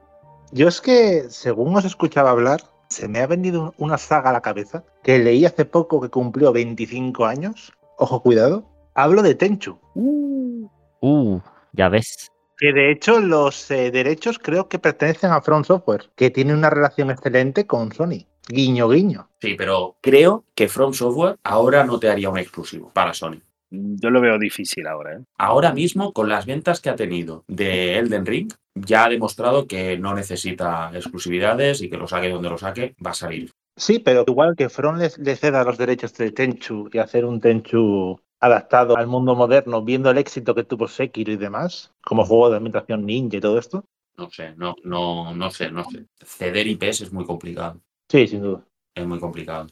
Yo es que, según os escuchaba hablar, se me ha venido una saga a la cabeza que leí hace poco que cumplió 25 años. Ojo, cuidado. Hablo de Tenchu. Uh, ya ves. Que de hecho los eh, derechos creo que pertenecen a Front Software, que tiene una relación excelente con Sony. Guiño, guiño. Sí, pero creo que From Software ahora no te haría un exclusivo para Sony. Yo lo veo difícil ahora. ¿eh? Ahora mismo, con las ventas que ha tenido de Elden Ring, ya ha demostrado que no necesita exclusividades y que lo saque donde lo saque, va a salir. Sí, pero igual que Front le, le ceda los derechos de Tenchu y hacer un Tenchu adaptado al mundo moderno, viendo el éxito que tuvo Sekiro y demás, como juego de ambientación ninja y todo esto. No sé, no, no, no sé, no sé. Ceder IPs es muy complicado. Sí, sin duda. Es muy complicado.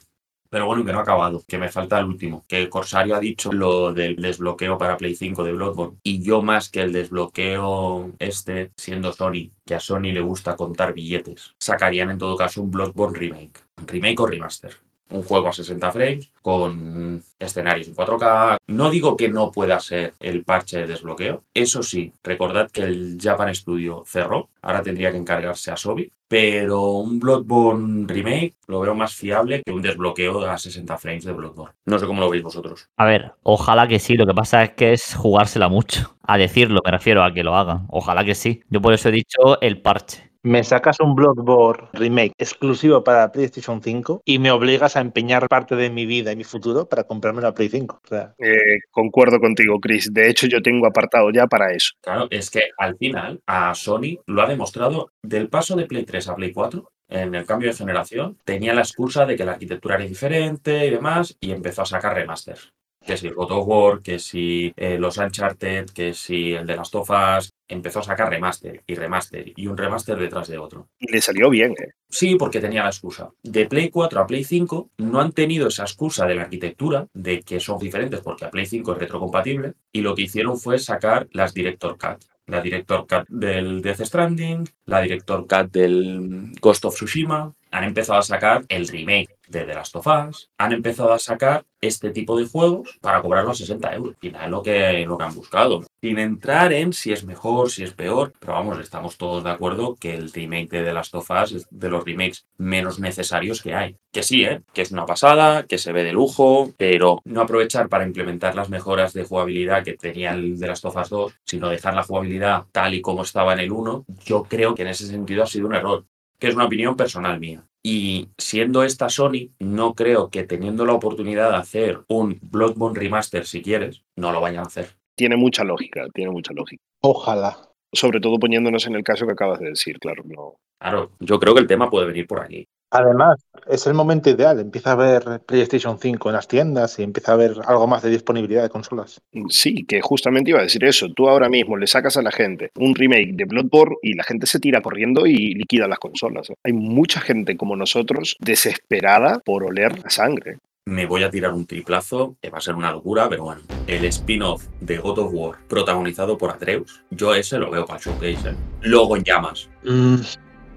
Pero bueno, que no ha acabado, que me falta el último. Que Corsario ha dicho lo del desbloqueo para Play 5 de Bloodborne. Y yo más que el desbloqueo este, siendo Sony, que a Sony le gusta contar billetes, sacarían en todo caso un Bloodborne remake. Remake o remaster. Un juego a 60 frames, con escenarios en 4K. No digo que no pueda ser el parche de desbloqueo. Eso sí, recordad que el Japan Studio cerró. Ahora tendría que encargarse a Sobi. Pero un Bloodborne remake lo veo más fiable que un desbloqueo a 60 frames de Bloodborne. No sé cómo lo veis vosotros. A ver, ojalá que sí. Lo que pasa es que es jugársela mucho. A decirlo, me refiero a que lo hagan. Ojalá que sí. Yo por eso he dicho el parche. Me sacas un Bloodborne remake exclusivo para PlayStation 5 y me obligas a empeñar parte de mi vida y mi futuro para comprarme una Play 5. O sea, Eh, concuerdo contigo, Chris. De hecho, yo tengo apartado ya para eso. Claro, es que al final a Sony lo ha demostrado del paso de Play 3 a Play 4. En el cambio de generación tenía la excusa de que la arquitectura era diferente y demás y empezó a sacar remasters. Que si God of War, que si eh, los Uncharted, que si el de las Tofas, empezó a sacar remaster y remaster y un remaster detrás de otro. Y le salió bien, ¿eh? Sí, porque tenía la excusa. De Play 4 a Play 5 no han tenido esa excusa de la arquitectura, de que son diferentes porque a Play 5 es retrocompatible, y lo que hicieron fue sacar las Director Cut. La Director Cut del Death Stranding, la Director Cut del Ghost of Tsushima, han empezado a sacar el remake de The Last of Us, han empezado a sacar este tipo de juegos para cobrarlo a 60 euros. Final es lo que, lo que han buscado. Sin entrar en si es mejor, si es peor, pero vamos, estamos todos de acuerdo que el remake de The Last of Us es de los remakes menos necesarios que hay. Que sí, ¿eh? que es una pasada, que se ve de lujo, pero no aprovechar para implementar las mejoras de jugabilidad que tenía el The Last of Us 2, sino dejar la jugabilidad tal y como estaba en el 1, yo creo que en ese sentido ha sido un error que es una opinión personal mía. Y siendo esta Sony, no creo que teniendo la oportunidad de hacer un Bloodborne remaster, si quieres, no lo vayan a hacer. Tiene mucha lógica, tiene mucha lógica. ojalá. Sobre todo poniéndonos en el caso que acabas de decir, claro. No. Claro, yo creo que el tema puede venir por aquí. Además, es el momento ideal. Empieza a haber PlayStation 5 en las tiendas y empieza a haber algo más de disponibilidad de consolas. Sí, que justamente iba a decir eso. Tú ahora mismo le sacas a la gente un remake de Bloodborne y la gente se tira corriendo y liquida las consolas. Hay mucha gente como nosotros desesperada por oler la sangre. Me voy a tirar un triplazo, que va a ser una locura, pero bueno. El spin-off de God of War, protagonizado por Atreus, yo ese lo veo para el showcase. ¿eh? Luego en llamas. Mm,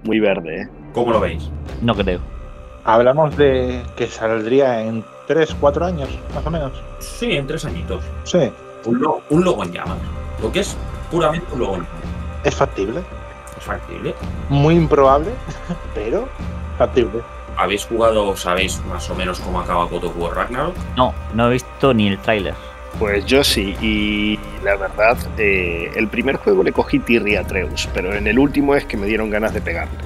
Muy verde, ¿eh? ¿Cómo lo veis? No creo. hablamos de que saldría en 3, 4 años, más o menos. Sí, en tres añitos. Sí, Un, lo- un logo en llamas. Lo que es puramente un logo en llamas. es factible. Es factible. Muy improbable, pero factible. ¿Habéis jugado o sabéis más o menos cómo acaba God of War Ragnarok? No, no he visto ni el tráiler. Pues yo sí, y la verdad, eh, el primer juego le cogí tirria a Atreus, pero en el último es que me dieron ganas de pegarle.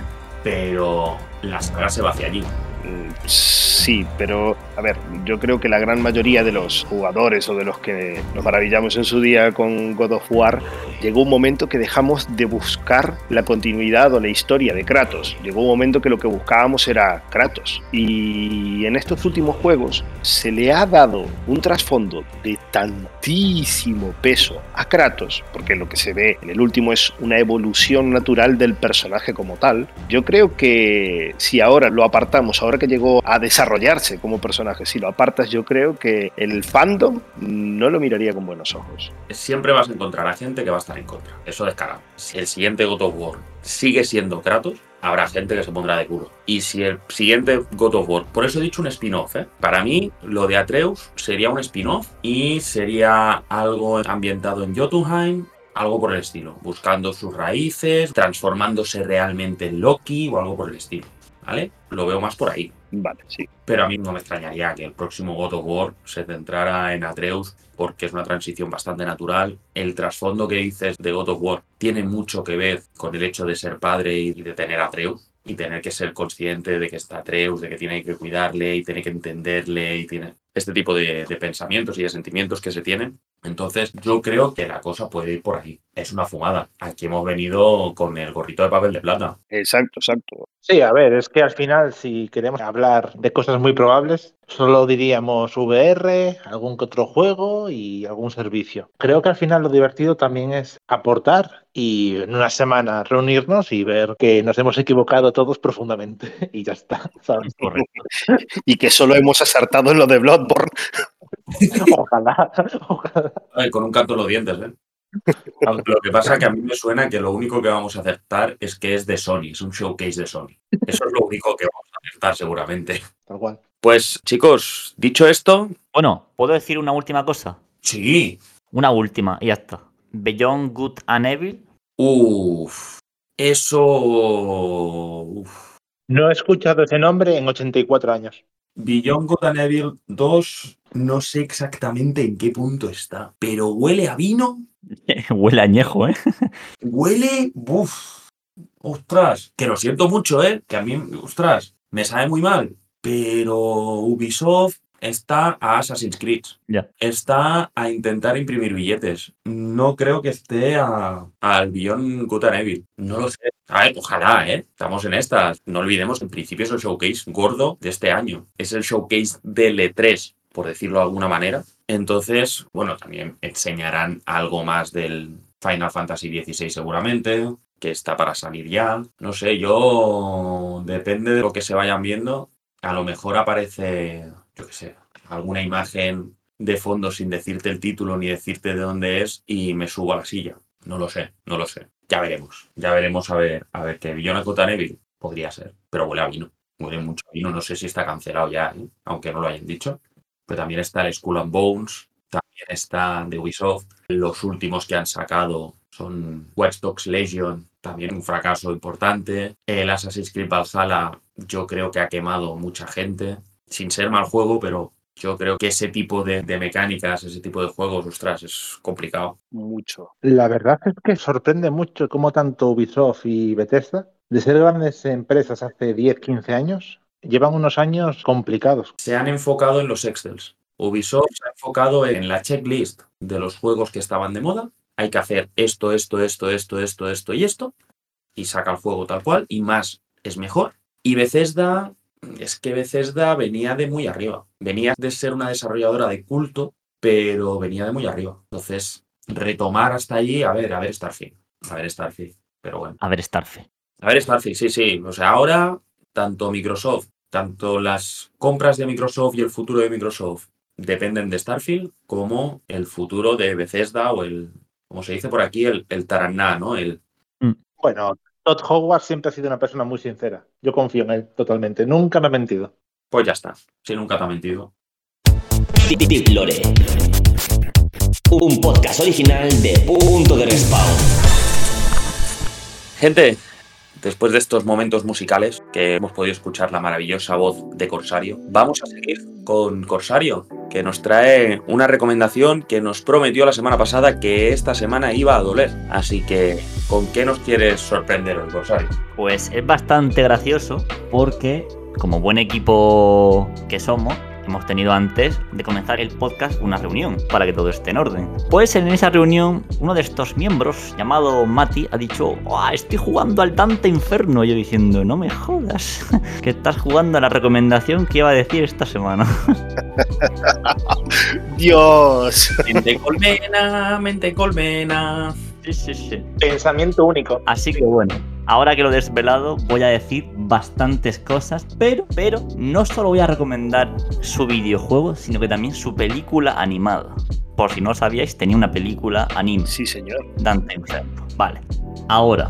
Pero la saga se va hacia allí. Mm, Sí, pero a ver, yo creo que la gran mayoría de los jugadores o de los que nos maravillamos en su día con God of War, llegó un momento que dejamos de buscar la continuidad o la historia de Kratos. Llegó un momento que lo que buscábamos era Kratos. Y en estos últimos juegos se le ha dado un trasfondo de tantísimo peso a Kratos, porque lo que se ve en el último es una evolución natural del personaje como tal. Yo creo que si ahora lo apartamos, ahora que llegó a desarrollarse como personaje, si lo apartas, yo creo que el fandom no lo miraría con buenos ojos. Siempre vas a encontrar a gente que va a estar en contra. Eso descarado. Si el siguiente God of War sigue siendo Kratos, habrá gente que se pondrá de culo. Y si el siguiente God of War, por eso he dicho un spin-off, ¿eh? para mí lo de Atreus sería un spin-off y sería algo ambientado en Jotunheim, algo por el estilo, buscando sus raíces, transformándose realmente en Loki o algo por el estilo. ¿Vale? Lo veo más por ahí. Vale, sí. Pero a mí no me extrañaría que el próximo God of War se centrara en Atreus porque es una transición bastante natural. El trasfondo que dices de God of War tiene mucho que ver con el hecho de ser padre y de tener a Atreus y tener que ser consciente de que está Atreus, de que tiene que cuidarle y tiene que entenderle y tiene este tipo de, de pensamientos y de sentimientos que se tienen. Entonces yo creo que la cosa puede ir por ahí. Es una fumada. Aquí hemos venido con el gorrito de papel de plata. Exacto, exacto. Sí, a ver, es que al final, si queremos hablar de cosas muy probables, solo diríamos VR, algún que otro juego y algún servicio. Creo que al final lo divertido también es aportar y en una semana reunirnos y ver que nos hemos equivocado todos profundamente y ya está, ¿sabes? Correcto. Y que solo hemos acertado en lo de Bloodborne. Ojalá, ojalá. Ay, con un canto en los dientes, ¿eh? Lo que pasa es que a mí me suena que lo único que vamos a aceptar es que es de Sony, es un showcase de Sony. Eso es lo único que vamos a aceptar seguramente. Tal cual. Pues chicos, dicho esto, Bueno, ¿puedo decir una última cosa? sí. Una última y ya está. Beyond Good and Evil. Uf, eso... Uf. No he escuchado ese nombre en 84 años. Beyond Good and Evil 2, no sé exactamente en qué punto está, pero huele a vino, Huele a añejo, ¿eh? huele... Uf, ostras, que lo siento mucho, ¿eh? Que a mí, ostras, me sabe muy mal, pero Ubisoft está a Assassin's Creed. Ya. Está a intentar imprimir billetes. No creo que esté a- al Beyond Good and Evil. No lo sé. A ver, ojalá, ¿eh? Estamos en estas. No olvidemos que en principio es el showcase gordo de este año. Es el showcase del E3, por decirlo de alguna manera. Entonces, bueno, también enseñarán algo más del Final Fantasy XVI seguramente, que está para salir ya. No sé, yo... Depende de lo que se vayan viendo. A lo mejor aparece, yo qué sé, alguna imagen de fondo sin decirte el título ni decirte de dónde es y me subo a la silla. No lo sé, no lo sé. Ya veremos. Ya veremos a ver, a ver Good and Evil podría ser, pero huele a vino. Huele mucho a vino. No sé si está cancelado ya, ¿eh? aunque no lo hayan dicho. Pero también está el Skull and Bones, también está de Ubisoft. Los últimos que han sacado son Watch Dogs Legion, también un fracaso importante. El Assassin's Creed Valhalla, yo creo que ha quemado mucha gente, sin ser mal juego, pero yo creo que ese tipo de, de mecánicas, ese tipo de juegos, ostras, es complicado. Mucho. La verdad es que sorprende mucho cómo tanto Ubisoft y Bethesda, de ser grandes empresas hace 10, 15 años, llevan unos años complicados. Se han enfocado en los Excels. Ubisoft se ha enfocado en la checklist de los juegos que estaban de moda. Hay que hacer esto, esto, esto, esto, esto, esto y esto. Y saca el juego tal cual. Y más es mejor. Y Bethesda, es que Bethesda venía de muy arriba. Venía de ser una desarrolladora de culto, pero venía de muy arriba. Entonces, retomar hasta allí, a ver, a ver Starfield. A ver Starfield. Pero bueno. A ver, Starfe. A ver, Starfield, sí, sí. O sea, ahora, tanto Microsoft, tanto las compras de Microsoft y el futuro de Microsoft dependen de Starfield, como el futuro de Bethesda o el, como se dice por aquí, el, el taraná, ¿no? El, Bueno, Todd Howard siempre ha sido una persona muy sincera. Yo confío en él totalmente. Nunca me ha mentido. pues ya está. Si nunca te ha mentido. Deep Lore. Un podcast original de Punto de Respawn. Gente, después de estos momentos musicales que hemos podido escuchar la maravillosa voz de Corsario, vamos a seguir con Corsario, que nos trae una recomendación que nos prometió la semana pasada que esta semana iba a doler. Así que, ¿con qué nos quieres sorprender Corsario? Pues es bastante gracioso porque como buen equipo que somos, hemos tenido antes de comenzar el podcast una reunión para que todo esté en orden. Pues en esa reunión, uno de estos miembros, llamado Mati, ha dicho: Estoy jugando al Dante Inferno. Yo diciendo: No me jodas, que estás jugando a la recomendación que iba a decir esta semana. Dios. Mente colmena, mente colmena. Sí, sí, sí. Pensamiento único. Así que bueno, ahora que lo he desvelado, voy a decir bastantes cosas, pero, pero no solo voy a recomendar su videojuego, sino que también su película animada. Por si no lo sabíais, tenía una película anime. Sí, señor. Dante Inferno. Vale. Ahora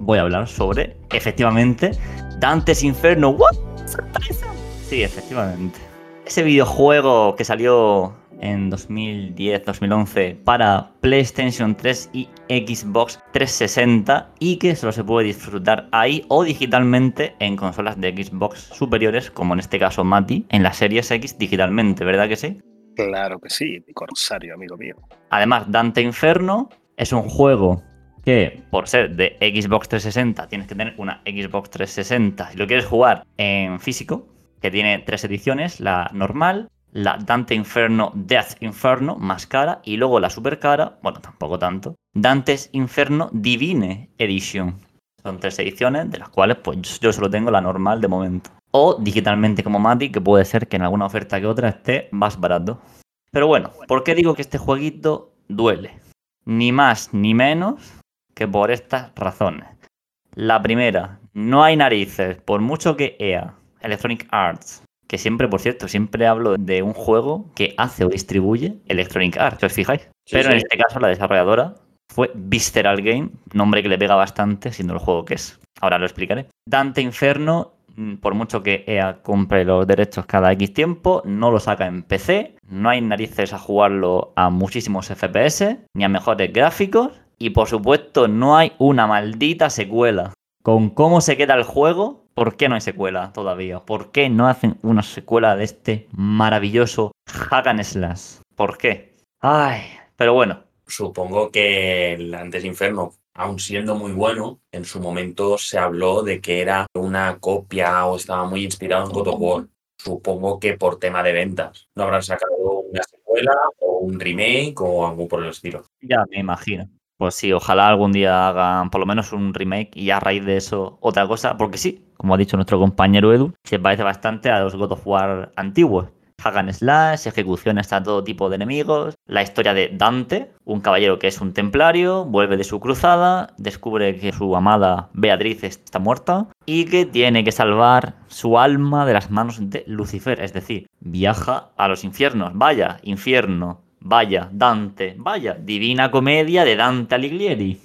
voy a hablar sobre, efectivamente, Dante's Inferno. ¿What? ¡Sorpresa! Sí, efectivamente. Ese videojuego que salió en 2010-2011 para PlayStation 3 y Xbox 360 y que solo se puede disfrutar ahí o digitalmente en consolas de Xbox superiores, como en este caso Mati, en las series X digitalmente, ¿verdad que sí? Claro que sí, mi corsario, amigo mío. Además, Dante Inferno es un juego que por ser de Xbox 360 tienes que tener una Xbox 360 si lo quieres jugar en físico, que tiene tres ediciones, la normal, la Dante Inferno Death Inferno, más cara, y luego la super cara, bueno, tampoco tanto, Dante's Inferno Divine Edition. Son tres ediciones, de las cuales pues yo solo tengo la normal de momento. O digitalmente como Mati, que puede ser que en alguna oferta que otra esté más barato. Pero bueno, ¿por qué digo que este jueguito duele? Ni más ni menos que por estas razones. La primera, no hay narices, por mucho que EA, Electronic Arts, que siempre, por cierto, siempre hablo de un juego que hace o distribuye Electronic Arts, ¿os fijáis? Sí, Pero en este caso la desarrolladora fue Visceral Game, nombre que le pega bastante siendo el juego que es. Ahora lo explicaré. Dante Inferno, mm, por mucho que EA compre los derechos cada X tiempo, no lo saca en PC, no hay narices a jugarlo a muchísimos FPS, ni a mejores gráficos, y por supuesto no hay una maldita secuela. Con cómo se queda el juego, ¿por qué no hay secuela todavía? ¿Por qué no hacen una secuela de este maravilloso Hack and Slash? ¿Por qué? Ay, pero bueno, Supongo que el Antes Inferno, aun siendo muy bueno, en su momento se habló de que era una copia o estaba muy inspirado en God of War. Supongo que por tema de ventas. No habrán sacado una secuela o un remake o algo por el estilo. ya me imagino. Pues sí, ojalá algún día hagan por lo menos un remake y a raíz de eso otra cosa, porque sí, como ha dicho nuestro compañero Edu, se parece bastante a los God of War antiguos. Hack and slash, ejecuciones a todo tipo de enemigos, la historia de Dante, un caballero que es un templario, vuelve de su cruzada, descubre que su amada Beatriz está muerta y que tiene que salvar su alma de las manos de Lucifer, es decir, viaja a los infiernos, vaya, infierno, vaya, Dante, vaya, divina comedia de Dante Alighieri.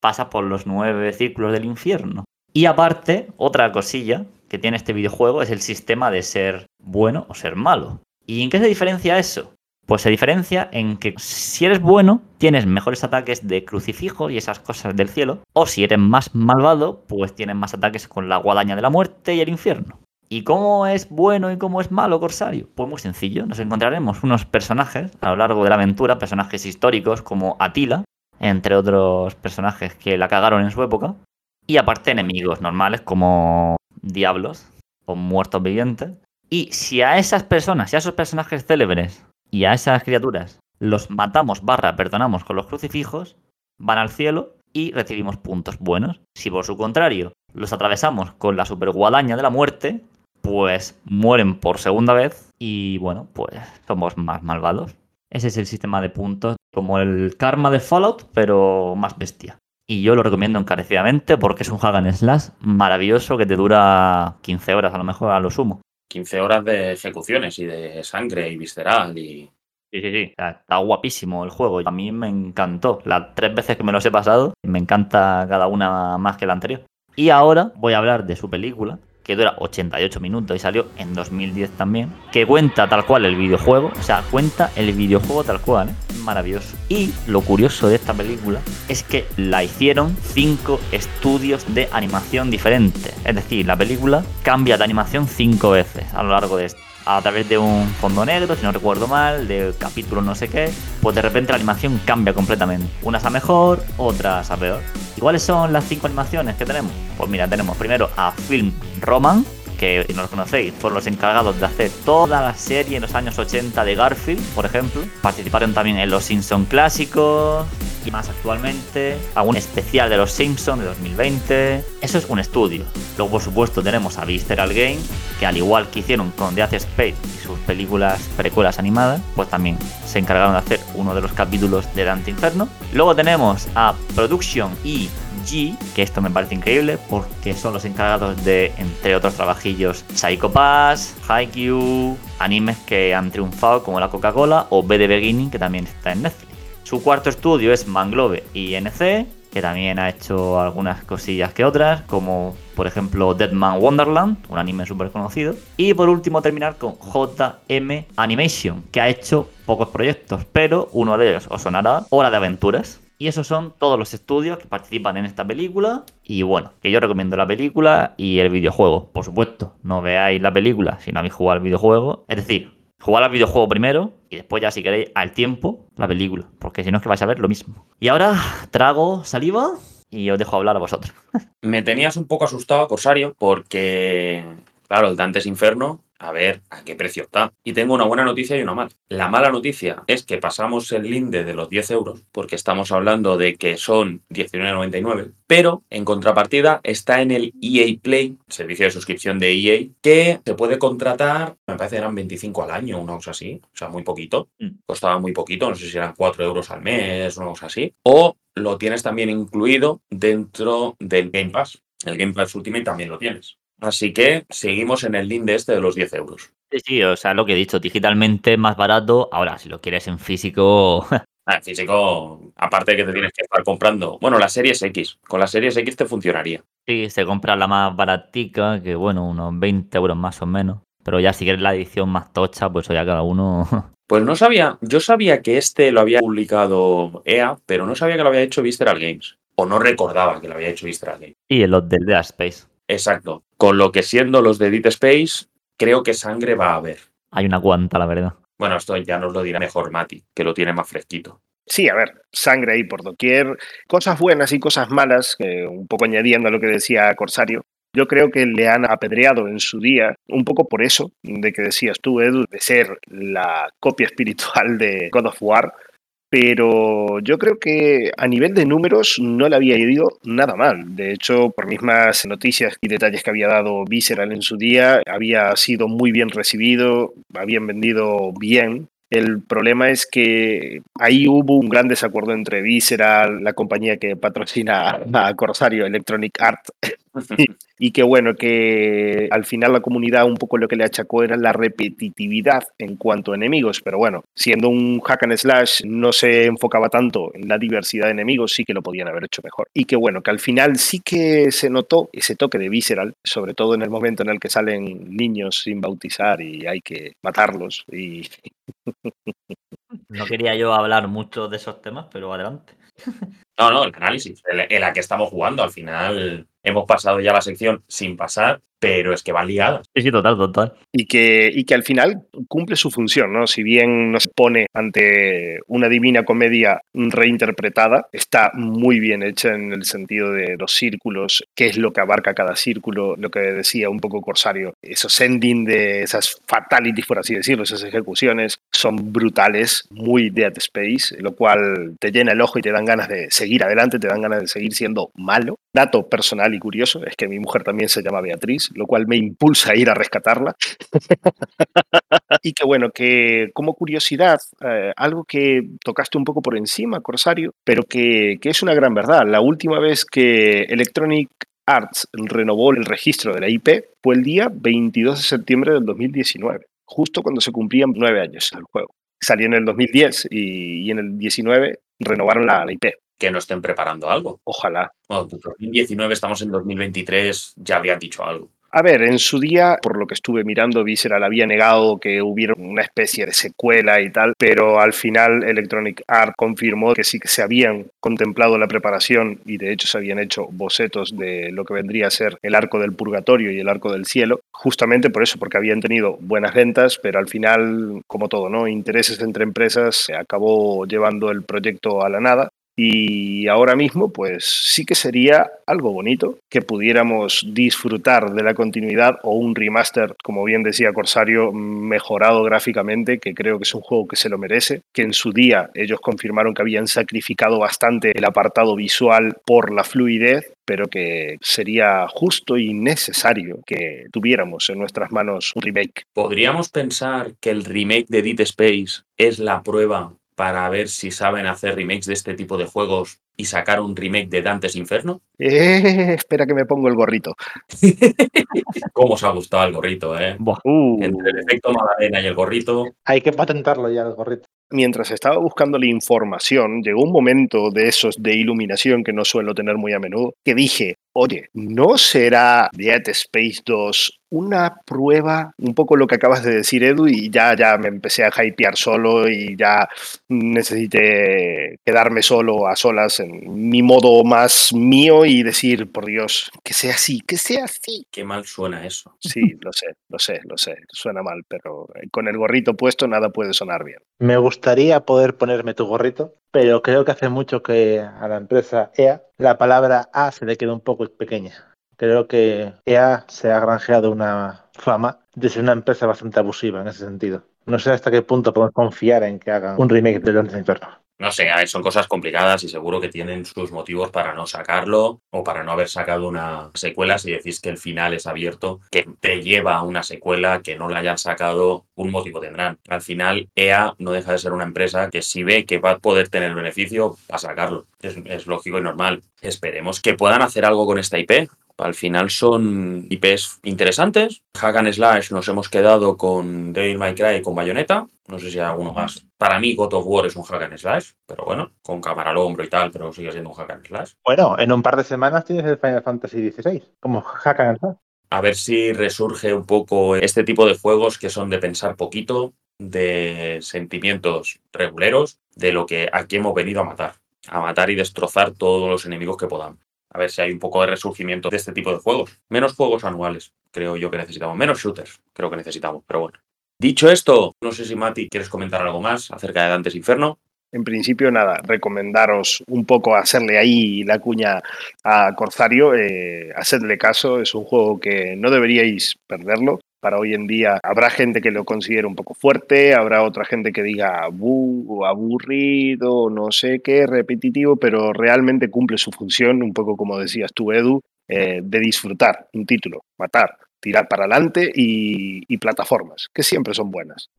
Pasa por los nueve círculos del infierno. Y aparte, otra cosilla que tiene este videojuego es el sistema de ser bueno o ser malo. ¿Y en qué se diferencia eso? Pues se diferencia en que si eres bueno, tienes mejores ataques de crucifijo y esas cosas del cielo. O si eres más malvado, pues tienes más ataques con la guadaña de la muerte y el infierno. ¿Y cómo es bueno y cómo es malo Corsario? Pues muy sencillo, nos encontraremos unos personajes a lo largo de la aventura, personajes históricos como Atila, entre otros personajes que la cagaron en su época, y aparte enemigos normales como diablos o muertos vivientes. Y si a esas personas y a esos personajes célebres y a esas criaturas los matamos barra perdonamos con los crucifijos, van al cielo y recibimos puntos buenos. Si por su contrario los atravesamos con la superguadaña de la muerte, pues mueren por segunda vez y bueno, pues somos más malvados. Ese es el sistema de puntos, como el karma de Fallout, pero más bestia. Y yo lo recomiendo encarecidamente porque es un hack and slash maravilloso que te dura 15 horas a lo mejor a lo sumo. 15 horas de ejecuciones y de sangre y visceral y Sí, sí, sí. Está guapísimo el juego. A mí me encantó. Las tres veces que me los he pasado, me encanta cada una más que la anterior. Y ahora voy a hablar de su película, que dura 88 minutos y salió en 2010 también, que cuenta tal cual el videojuego. O sea, cuenta el videojuego tal cual, ¿eh? Maravilloso. Y lo curioso de esta película es que la hicieron cinco estudios de animación diferentes. Es decir, la película cambia de animación cinco veces a lo largo de esto a través de un fondo negro, si no recuerdo mal, de capítulo no sé qué, pues de repente la animación cambia completamente. Unas a mejor, otras a peor. ¿Y cuáles son las cinco animaciones que tenemos? Pues mira, tenemos primero a Film Roman, que no los conocéis, fueron los encargados de hacer toda la serie en los años 80 de Garfield, por ejemplo. Participaron también en Los Simpson clásicos y más actualmente, algún especial de Los Simpsons de 2020. Eso es un estudio. Luego, por supuesto, tenemos a Visceral Game, que al igual que hicieron con Death Space y sus películas precuelas animadas, pues también se encargaron de hacer uno de los capítulos de Dante Inferno. Luego tenemos a Production y G, que esto me parece increíble porque son los encargados de, entre otros trabajillos, Psycho Pass, Haikyuu, animes que han triunfado como la Coca-Cola o B de Beginning, que también está en Netflix. Su cuarto estudio es Manglove INC, que también ha hecho algunas cosillas que otras, como por ejemplo Dead Man Wonderland, un anime súper conocido. Y por último terminar con JM Animation, que ha hecho pocos proyectos, pero uno de ellos os sonará Hora de Aventuras. Y esos son todos los estudios que participan en esta película. Y bueno, que yo recomiendo la película y el videojuego. Por supuesto, no veáis la película si no habéis jugado al videojuego. Es decir, jugad al videojuego primero y después ya si queréis al tiempo la película. Porque si no es que vais a ver lo mismo. Y ahora trago saliva y os dejo hablar a vosotros. Me tenías un poco asustado, Corsario, porque, claro, el Dantes Inferno a ver a qué precio está. Y tengo una buena noticia y una mala. La mala noticia es que pasamos el linde de los 10 euros, porque estamos hablando de que son 19,99, pero en contrapartida está en el EA Play, servicio de suscripción de EA, que se puede contratar, me parece que eran 25 al año, una cosa así, o sea, muy poquito. Mm. Costaba muy poquito, no sé si eran 4 euros al mes, una cosa así. O lo tienes también incluido dentro del Game Pass. El Game Pass Ultimate también lo tienes. Así que seguimos en el linde este de los 10 euros. Sí, sí, o sea, lo que he dicho, digitalmente más barato. Ahora, si lo quieres en físico, Ah, en físico, aparte de que te tienes que estar comprando. Bueno, las series X. Con las series X te funcionaría. sí, se compra la más baratica, que bueno, unos 20 euros más o menos. Pero ya si quieres la edición más tocha, pues ya cada uno. Pues no sabía, yo sabía que este lo había publicado EA, pero no sabía que lo había hecho Visceral Games. O no recordaba que lo había hecho Visceral Games. y en los del Dead Space. Exacto. Con lo que siendo los de Dead Space, creo que sangre va a haber. Hay una cuanta, la verdad. Bueno, esto ya nos lo dirá mejor Mati, que lo tiene más fresquito. Sí, a ver, sangre ahí por doquier, cosas buenas y cosas malas, eh, un poco añadiendo a lo que decía Corsario. Yo creo que le han apedreado en su día, un poco por eso, de que decías tú, Edu, de ser la copia espiritual de God of War, pero yo creo que a nivel de números no le había ido nada mal. De hecho, por mismas noticias y detalles que había dado Visceral en su día, había sido muy bien recibido, habían vendido bien. El problema es que ahí hubo un gran desacuerdo entre Visceral, la compañía que patrocina a Corsario, Electronic Art, y que bueno, que al final la comunidad un poco lo que le achacó era la repetitividad en cuanto a enemigos, pero bueno, siendo un hack and slash no se enfocaba tanto en la diversidad de enemigos, sí que lo podían haber hecho mejor. Y que bueno, que al final sí que se notó ese toque de visceral, sobre todo en el momento en el que salen niños sin bautizar y hay que matarlos y No quería yo hablar mucho de esos temas, pero adelante. No, no, el análisis, en la- que estamos jugando. Al final hemos pasado ya la sección sin pasar, pero es que van ligadas. Sí, sí, total, total. y que, y que al final cumple su función, ¿no? Si bien nos pone ante una divina comedia reinterpretada, está muy bien hecha en el sentido de los círculos, qué es lo que abarca cada círculo, lo que decía un poco Corsario, esos ending de esas fatalities, por así decirlo, esas ejecuciones son brutales, muy Dead Space, lo cual te llena el ojo y te dan ganas de seguir adelante, te dan ganas de seguir siendo malo. Dato personal y curioso es que mi mujer también se llama Beatriz, lo cual me impulsa a ir a rescatarla. y que bueno, que como curiosidad, eh, algo que tocaste un poco por encima, Corsario, pero que, que es una gran verdad. La última vez que Electronic Arts renovó el registro de la IP fue el día 22 de septiembre del 2019, justo cuando se cumplían nueve años al juego. Salió en el 2010 y, y en el 19 renovaron la, la IP. Que no estén preparando algo. Ojalá. Bueno, 2019, estamos en 2023, ya habrían dicho algo. A ver, en su día, por lo que estuve mirando, Visceral había negado que hubiera una especie de secuela y tal, pero al final Electronic Art confirmó que sí que se habían contemplado la preparación y de hecho se habían hecho bocetos de lo que vendría a ser el arco del purgatorio y el arco del cielo, justamente por eso, porque habían tenido buenas ventas, pero al final, como todo, ¿no? Intereses entre empresas se acabó llevando el proyecto a la nada Y ahora mismo, pues sí que sería algo bonito que pudiéramos disfrutar de la continuidad o un remaster, como bien decía Corsario, mejorado gráficamente, que creo que es un juego que se lo merece, que en su día ellos confirmaron que habían sacrificado bastante el apartado visual por la fluidez, pero que sería justo y necesario que tuviéramos en nuestras manos un remake. ¿Podríamos pensar que el remake de Dead Space es la prueba para ver si saben hacer remakes de este tipo de juegos y sacar un remake de Dantes Inferno? Eh, espera que me pongo el gorrito. ¿Cómo os ha gustado el gorrito, eh? Uh. Entre el efecto Madalena y el gorrito. Hay que patentarlo ya, el gorrito. Mientras estaba buscando la información, llegó un momento de esos de iluminación que no suelo tener muy a menudo, que dije, oye, ¿no será Dead Space 2 una prueba, un poco lo que acabas de decir, Edu, y ya, ya me empecé a hypear solo y ya necesité quedarme solo a solas en mi modo más mío y decir, por Dios, que sea así, que sea así. Qué mal suena eso. Sí, lo sé, lo sé, lo sé, suena mal, pero con el gorrito puesto nada puede sonar bien. Me gustaría poder ponerme tu gorrito, pero creo que hace mucho que a la empresa EA la palabra A se le queda un poco pequeña. Creo que EA se ha granjeado una fama de ser una empresa bastante abusiva en ese sentido. No sé hasta qué punto podemos confiar en que hagan un remake de Dantes Inferno. No sé, son cosas complicadas y seguro que tienen sus motivos para no sacarlo o para no haber sacado una secuela si decís que el final es abierto, que te lleva a una secuela que no la hayan sacado, un motivo tendrán. Al final, EA no deja de ser una empresa que si ve que va a poder tener beneficio, a sacarlo. Es lógico y normal. Esperemos que puedan hacer algo con esta IP. Al final son IPs interesantes. Hack and Slash nos hemos quedado con Devil May Cry y con Bayonetta. No sé si hay alguno más. Para mí God of War es un Hack and Slash, pero bueno, con cámara al hombro y tal, pero sigue siendo un Hack and Slash. Bueno, en un par de semanas tienes el Final Fantasy XVI, como Hack and Slash. A ver si resurge un poco este tipo de juegos que son de pensar poquito, de sentimientos reguleros, de lo que aquí hemos venido a matar. A matar y destrozar todos los enemigos que podamos a ver si hay un poco de resurgimiento de este tipo de juegos. Menos juegos anuales, creo yo que necesitamos. Menos shooters, creo que necesitamos, pero bueno. Dicho esto, no sé si Mati quieres comentar algo más acerca de Dantes Inferno. En principio, nada, recomendaros un poco hacerle ahí la cuña a Corsario, eh, hacedle caso, es un juego que no deberíais perderlo. Para hoy en día habrá gente que lo considere un poco fuerte, habrá otra gente que diga "Bu, aburrido, no sé qué, repetitivo, pero realmente cumple su función, un poco como decías tú, Edu, eh, de disfrutar un título, matar, tirar para adelante y, y plataformas, que siempre son buenas.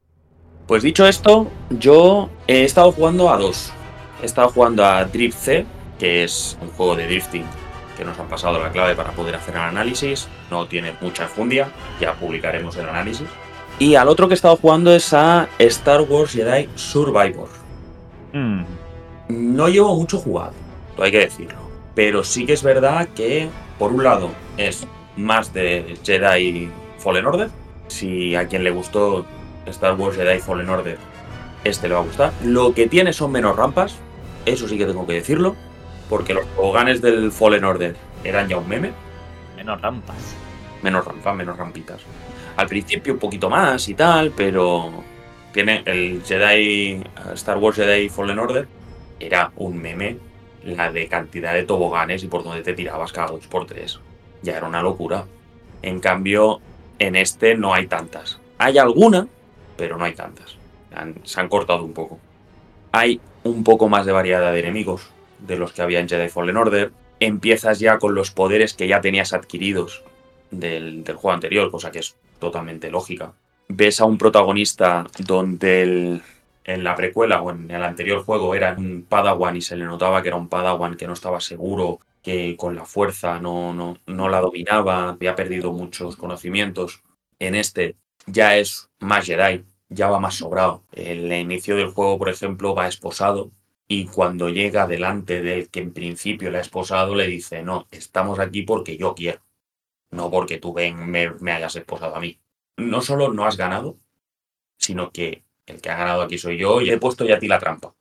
Pues dicho esto, yo he estado jugando a dos. He estado jugando a Drift C, que es un juego de drifting que nos han pasado la clave para poder hacer el análisis. No tiene mucha fundia, ya publicaremos el análisis. Y al otro que he estado jugando es a Star Wars Jedi Survivor. Mm, No llevo mucho jugado, hay que decirlo. Pero sí que es verdad que, por un lado, es más de Jedi Fallen Order. Si a quien le gustó Star Wars Jedi Fallen Order, este le va a gustar. Lo que tiene son menos rampas, eso sí que tengo que decirlo. Porque los toboganes del Fallen Order eran ya un meme. menos rampas. Menos rampas, menos rampitas. Al principio un poquito más y tal, pero tiene el Jedi Star Wars Jedi Fallen Order era un meme la de cantidad de toboganes y por donde te tirabas cada dos por tres. Ya era una locura. En cambio, en este no hay tantas. Hay alguna, pero no hay tantas. Han- se han cortado un poco. Hay un poco más de variedad de enemigos de los que había en Jedi Fallen Order. Empiezas ya con los poderes que ya tenías adquiridos del, del juego anterior, cosa que es totalmente lógica. Ves a un protagonista donde en la precuela o en el anterior juego era un Padawan y se le notaba que era un Padawan que no estaba seguro, que con la fuerza no, no, no la dominaba, había perdido muchos conocimientos. En este ya es más Jedi, ya va más sobrado. El inicio del juego, por ejemplo, va esposado y cuando llega delante del que en principio le ha esposado, le dice, no, estamos aquí porque yo quiero, no porque tú ven, me, me hayas esposado a mí. No solo no has ganado, sino que el que ha ganado aquí soy yo y he puesto ya a ti la trampa.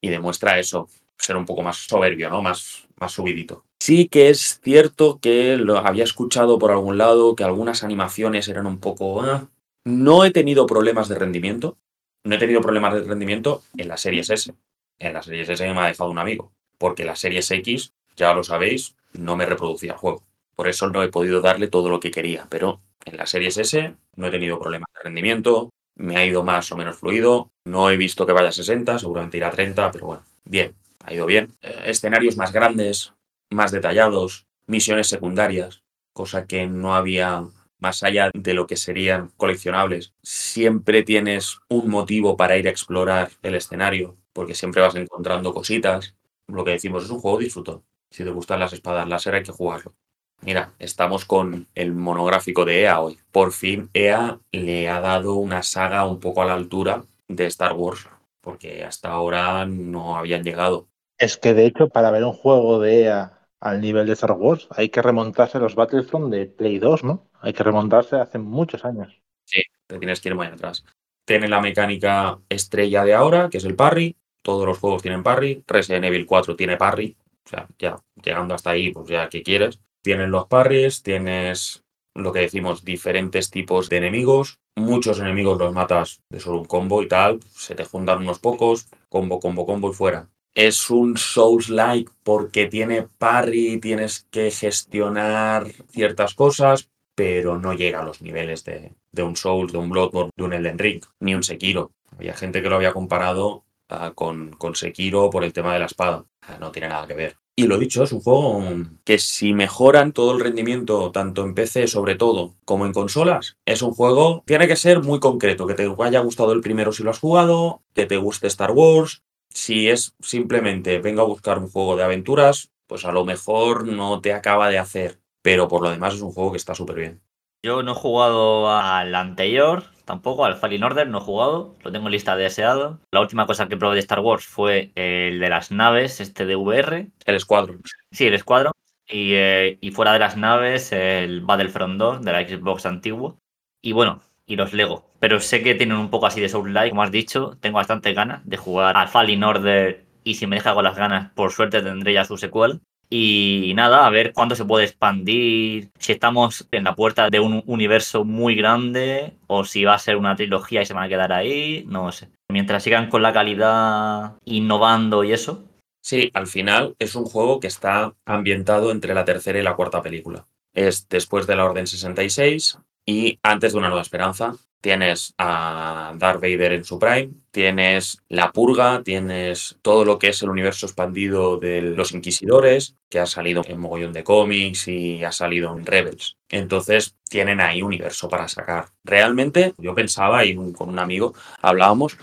Y demuestra eso, ser un poco más soberbio, ¿no? Más, más subidito. Sí que es cierto que lo había escuchado por algún lado, que algunas animaciones eran un poco... ah. No he tenido problemas de rendimiento. No he tenido problemas de rendimiento en las series S. En las series S me ha dejado un amigo. porque la Series X, ya lo sabéis, no me reproducía el juego. Por eso no he podido darle todo lo que quería, pero en la Series S no he tenido problemas de rendimiento, me ha ido más o menos fluido, no he visto que vaya a 60, seguramente irá a 30, pero bueno, bien, ha ido bien. Eh, escenarios más grandes, más detallados, misiones secundarias, cosa que no había más allá de lo que serían coleccionables. Siempre tienes un motivo para ir a explorar el escenario, porque siempre vas encontrando cositas. Lo que decimos es un juego disfruto. Si te gustan las espadas láser hay que jugarlo. Mira, estamos con el monográfico de EA hoy. Por fin EA le ha dado una saga un poco a la altura de Star Wars, porque hasta ahora no habían llegado. Es que de hecho, para ver un juego de EA al nivel de Star Wars, hay que remontarse a los Battlefront de Play 2, ¿no? Hay que remontarse hace muchos años. Sí, te tienes que ir muy atrás. Tiene la mecánica estrella de ahora, que es el parry. Todos los juegos tienen parry. Resident Evil 4 tiene parry. O sea, ya llegando hasta ahí, pues ya, ¿qué quieres? Tienen los parries, tienes lo que decimos, diferentes tipos de enemigos. Muchos enemigos los matas de solo un combo y tal. Se te juntan unos pocos, combo, combo, combo y fuera. Es un Souls-like porque tiene parry, tienes que gestionar ciertas cosas, pero no llega a los niveles de, de un Souls, de un Bloodborne, de un Elden Ring, ni un Sekiro. Había gente que lo había comparado uh, con, con Sekiro por el tema de la espada. No tiene nada que ver. Y lo dicho, es un juego que si mejoran todo el rendimiento, tanto en PC sobre todo, como en consolas, es un juego, tiene que ser muy concreto, que te haya gustado el primero si lo has jugado, que te guste Star Wars. Si es simplemente venga a buscar un juego de aventuras, pues a lo mejor no te acaba de hacer, pero por lo demás es un juego que está súper bien. Yo no he jugado al anterior, tampoco, al Fallen Order no he jugado, lo tengo en lista de deseado. La última cosa que probé de Star Wars fue el de las naves, este de VR. El Squadron. Sí, el Squadron. Y, eh, y fuera de las naves, el Battlefront 2 de la Xbox antiguo. Y bueno, y los Lego. Pero sé que tienen un poco así de Soul-like, como has dicho. Tengo bastante ganas de jugar al Fallen Order y si me deja con las ganas, por suerte tendré ya su secuela. Y nada, a ver cuándo se puede expandir, si estamos en la puerta de un universo muy grande o si va a ser una trilogía y se van a quedar ahí, no sé. Mientras sigan con la calidad innovando y eso. Sí, al final es un juego que está ambientado entre la tercera y la cuarta película. Es después de la Orden 66 y antes de Una Nueva Esperanza, tienes a Darth Vader en su prime, tienes la purga, tienes todo lo que es el universo expandido de los inquisidores, que ha salido en mogollón de cómics y ha salido en Rebels. Entonces tienen ahí universo para sacar. Realmente yo pensaba, y con un amigo hablábamos,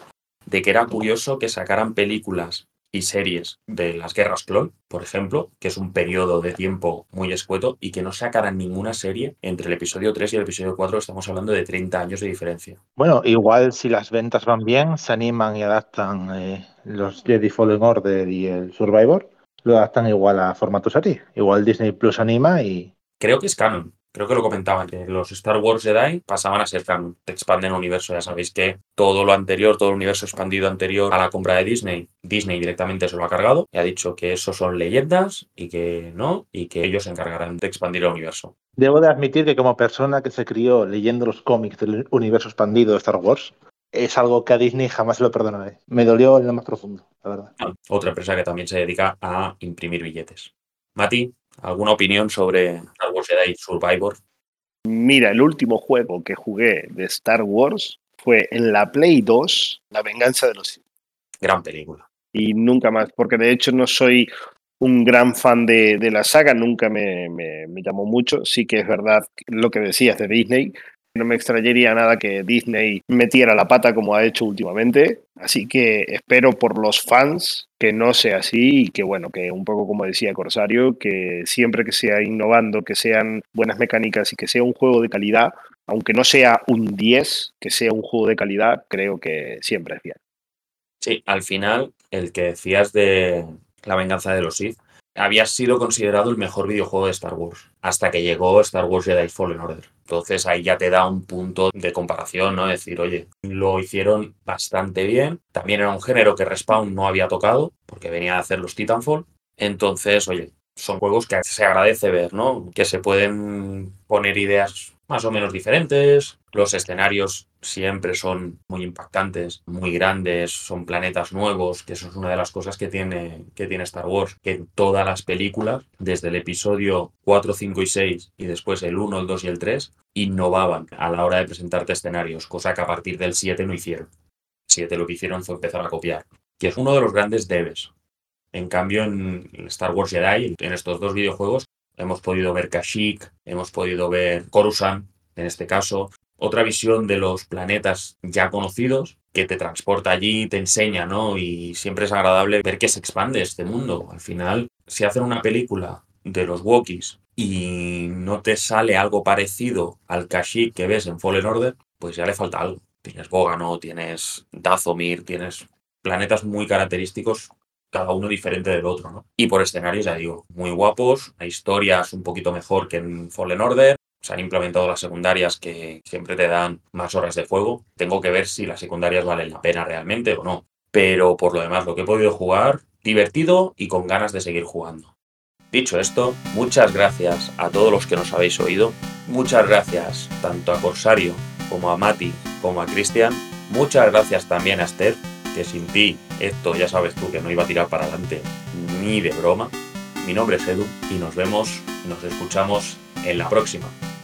de que era curioso que sacaran películas y series de las guerras clon, por ejemplo, que es un periodo de tiempo muy escueto y que no sacaran ninguna serie entre el episodio 3 y el episodio 4, estamos hablando de 30 años de diferencia. Bueno, igual si las ventas van bien, se animan y adaptan eh, los Jedi Fallen Order y el Survivor, lo adaptan igual a formato serie. Igual Disney Plus anima y... Creo que es canon. Creo que lo comentaban, que los Star Wars Jedi pasaban a ser canon, te expanden el universo. Ya sabéis que todo lo anterior, todo el universo expandido anterior a la compra de Disney, Disney directamente se lo ha cargado y ha dicho que eso son leyendas y que no, y que ellos se encargarán de expandir el universo. Debo de admitir que como persona que se crió leyendo los cómics del universo expandido de Star Wars, es algo que a Disney jamás lo perdonaré. Me dolió en lo más profundo, la verdad. Otra empresa que también se dedica a imprimir billetes. Mati, ¿Alguna opinión sobre Star Wars Jedi Survivor? Mira, el último juego que jugué de Star Wars fue en la Play 2, La venganza de los Sith. Gran película. Y nunca más, porque de hecho no soy un gran fan de, de la saga, nunca me, me, me, llamó mucho. Sí que es verdad lo que decías de Disney. No me extrañaría nada que Disney metiera la pata como ha hecho últimamente. Así que espero por los fans que no sea así y que, bueno, que un poco como decía Corsario, que siempre que sea innovando, que sean buenas mecánicas y que sea un juego de calidad, aunque no sea un 10, que sea un juego de calidad, creo que siempre es bien. Sí, al final, el que decías de la venganza de los Sith, había sido considerado el mejor videojuego de Star Wars, hasta que llegó Star Wars Jedi Fallen Order. Entonces ahí ya te da un punto de comparación, ¿no? Decir, oye, lo hicieron bastante bien. También era un género que Respawn no había tocado, porque venía a hacer los Titanfall. Entonces, oye, son juegos que se agradece ver, ¿no? Que se pueden poner ideas más o menos diferentes, los escenarios siempre son muy impactantes, muy grandes, son planetas nuevos, que eso es una de las cosas que tiene, que tiene Star Wars, que en todas las películas, desde el episodio 4, 5 y 6 y después el 1, el 2 y el 3, innovaban a la hora de presentarte escenarios, cosa que a partir del 7 no hicieron. 7 lo que hicieron fue empezar a copiar, que es uno de los grandes debes. En cambio, en Star Wars Jedi, en estos dos videojuegos, hemos podido ver Kashyyyk, hemos podido ver Coruscant, en este caso, otra visión de los planetas ya conocidos que te transporta allí, te enseña, ¿no? Y siempre es agradable ver que se expande este mundo. Al final, si hacen una película de los Wookiees y no te sale algo parecido al Kashyyyk que ves en Fallen Order, pues ya le falta algo. Tienes Bogano, tienes Dazomir, tienes planetas muy característicos, cada uno diferente del otro, ¿no? Y por escenarios, ya digo, muy guapos, hay historias un poquito mejor que en Fallen Order, se han implementado las secundarias que siempre te dan más horas de fuego. Tengo que ver si las secundarias valen la pena realmente o no. Pero por lo demás, lo que he podido jugar, divertido y con ganas de seguir jugando. Dicho esto, muchas gracias a todos los que nos habéis oído. Muchas gracias tanto a Corsario como a Mati como a Cristian. Muchas gracias también a Esther, que sin ti esto ya sabes tú que no iba a tirar para adelante ni de broma. Mi nombre es Edu y nos vemos, nos escuchamos en la próxima.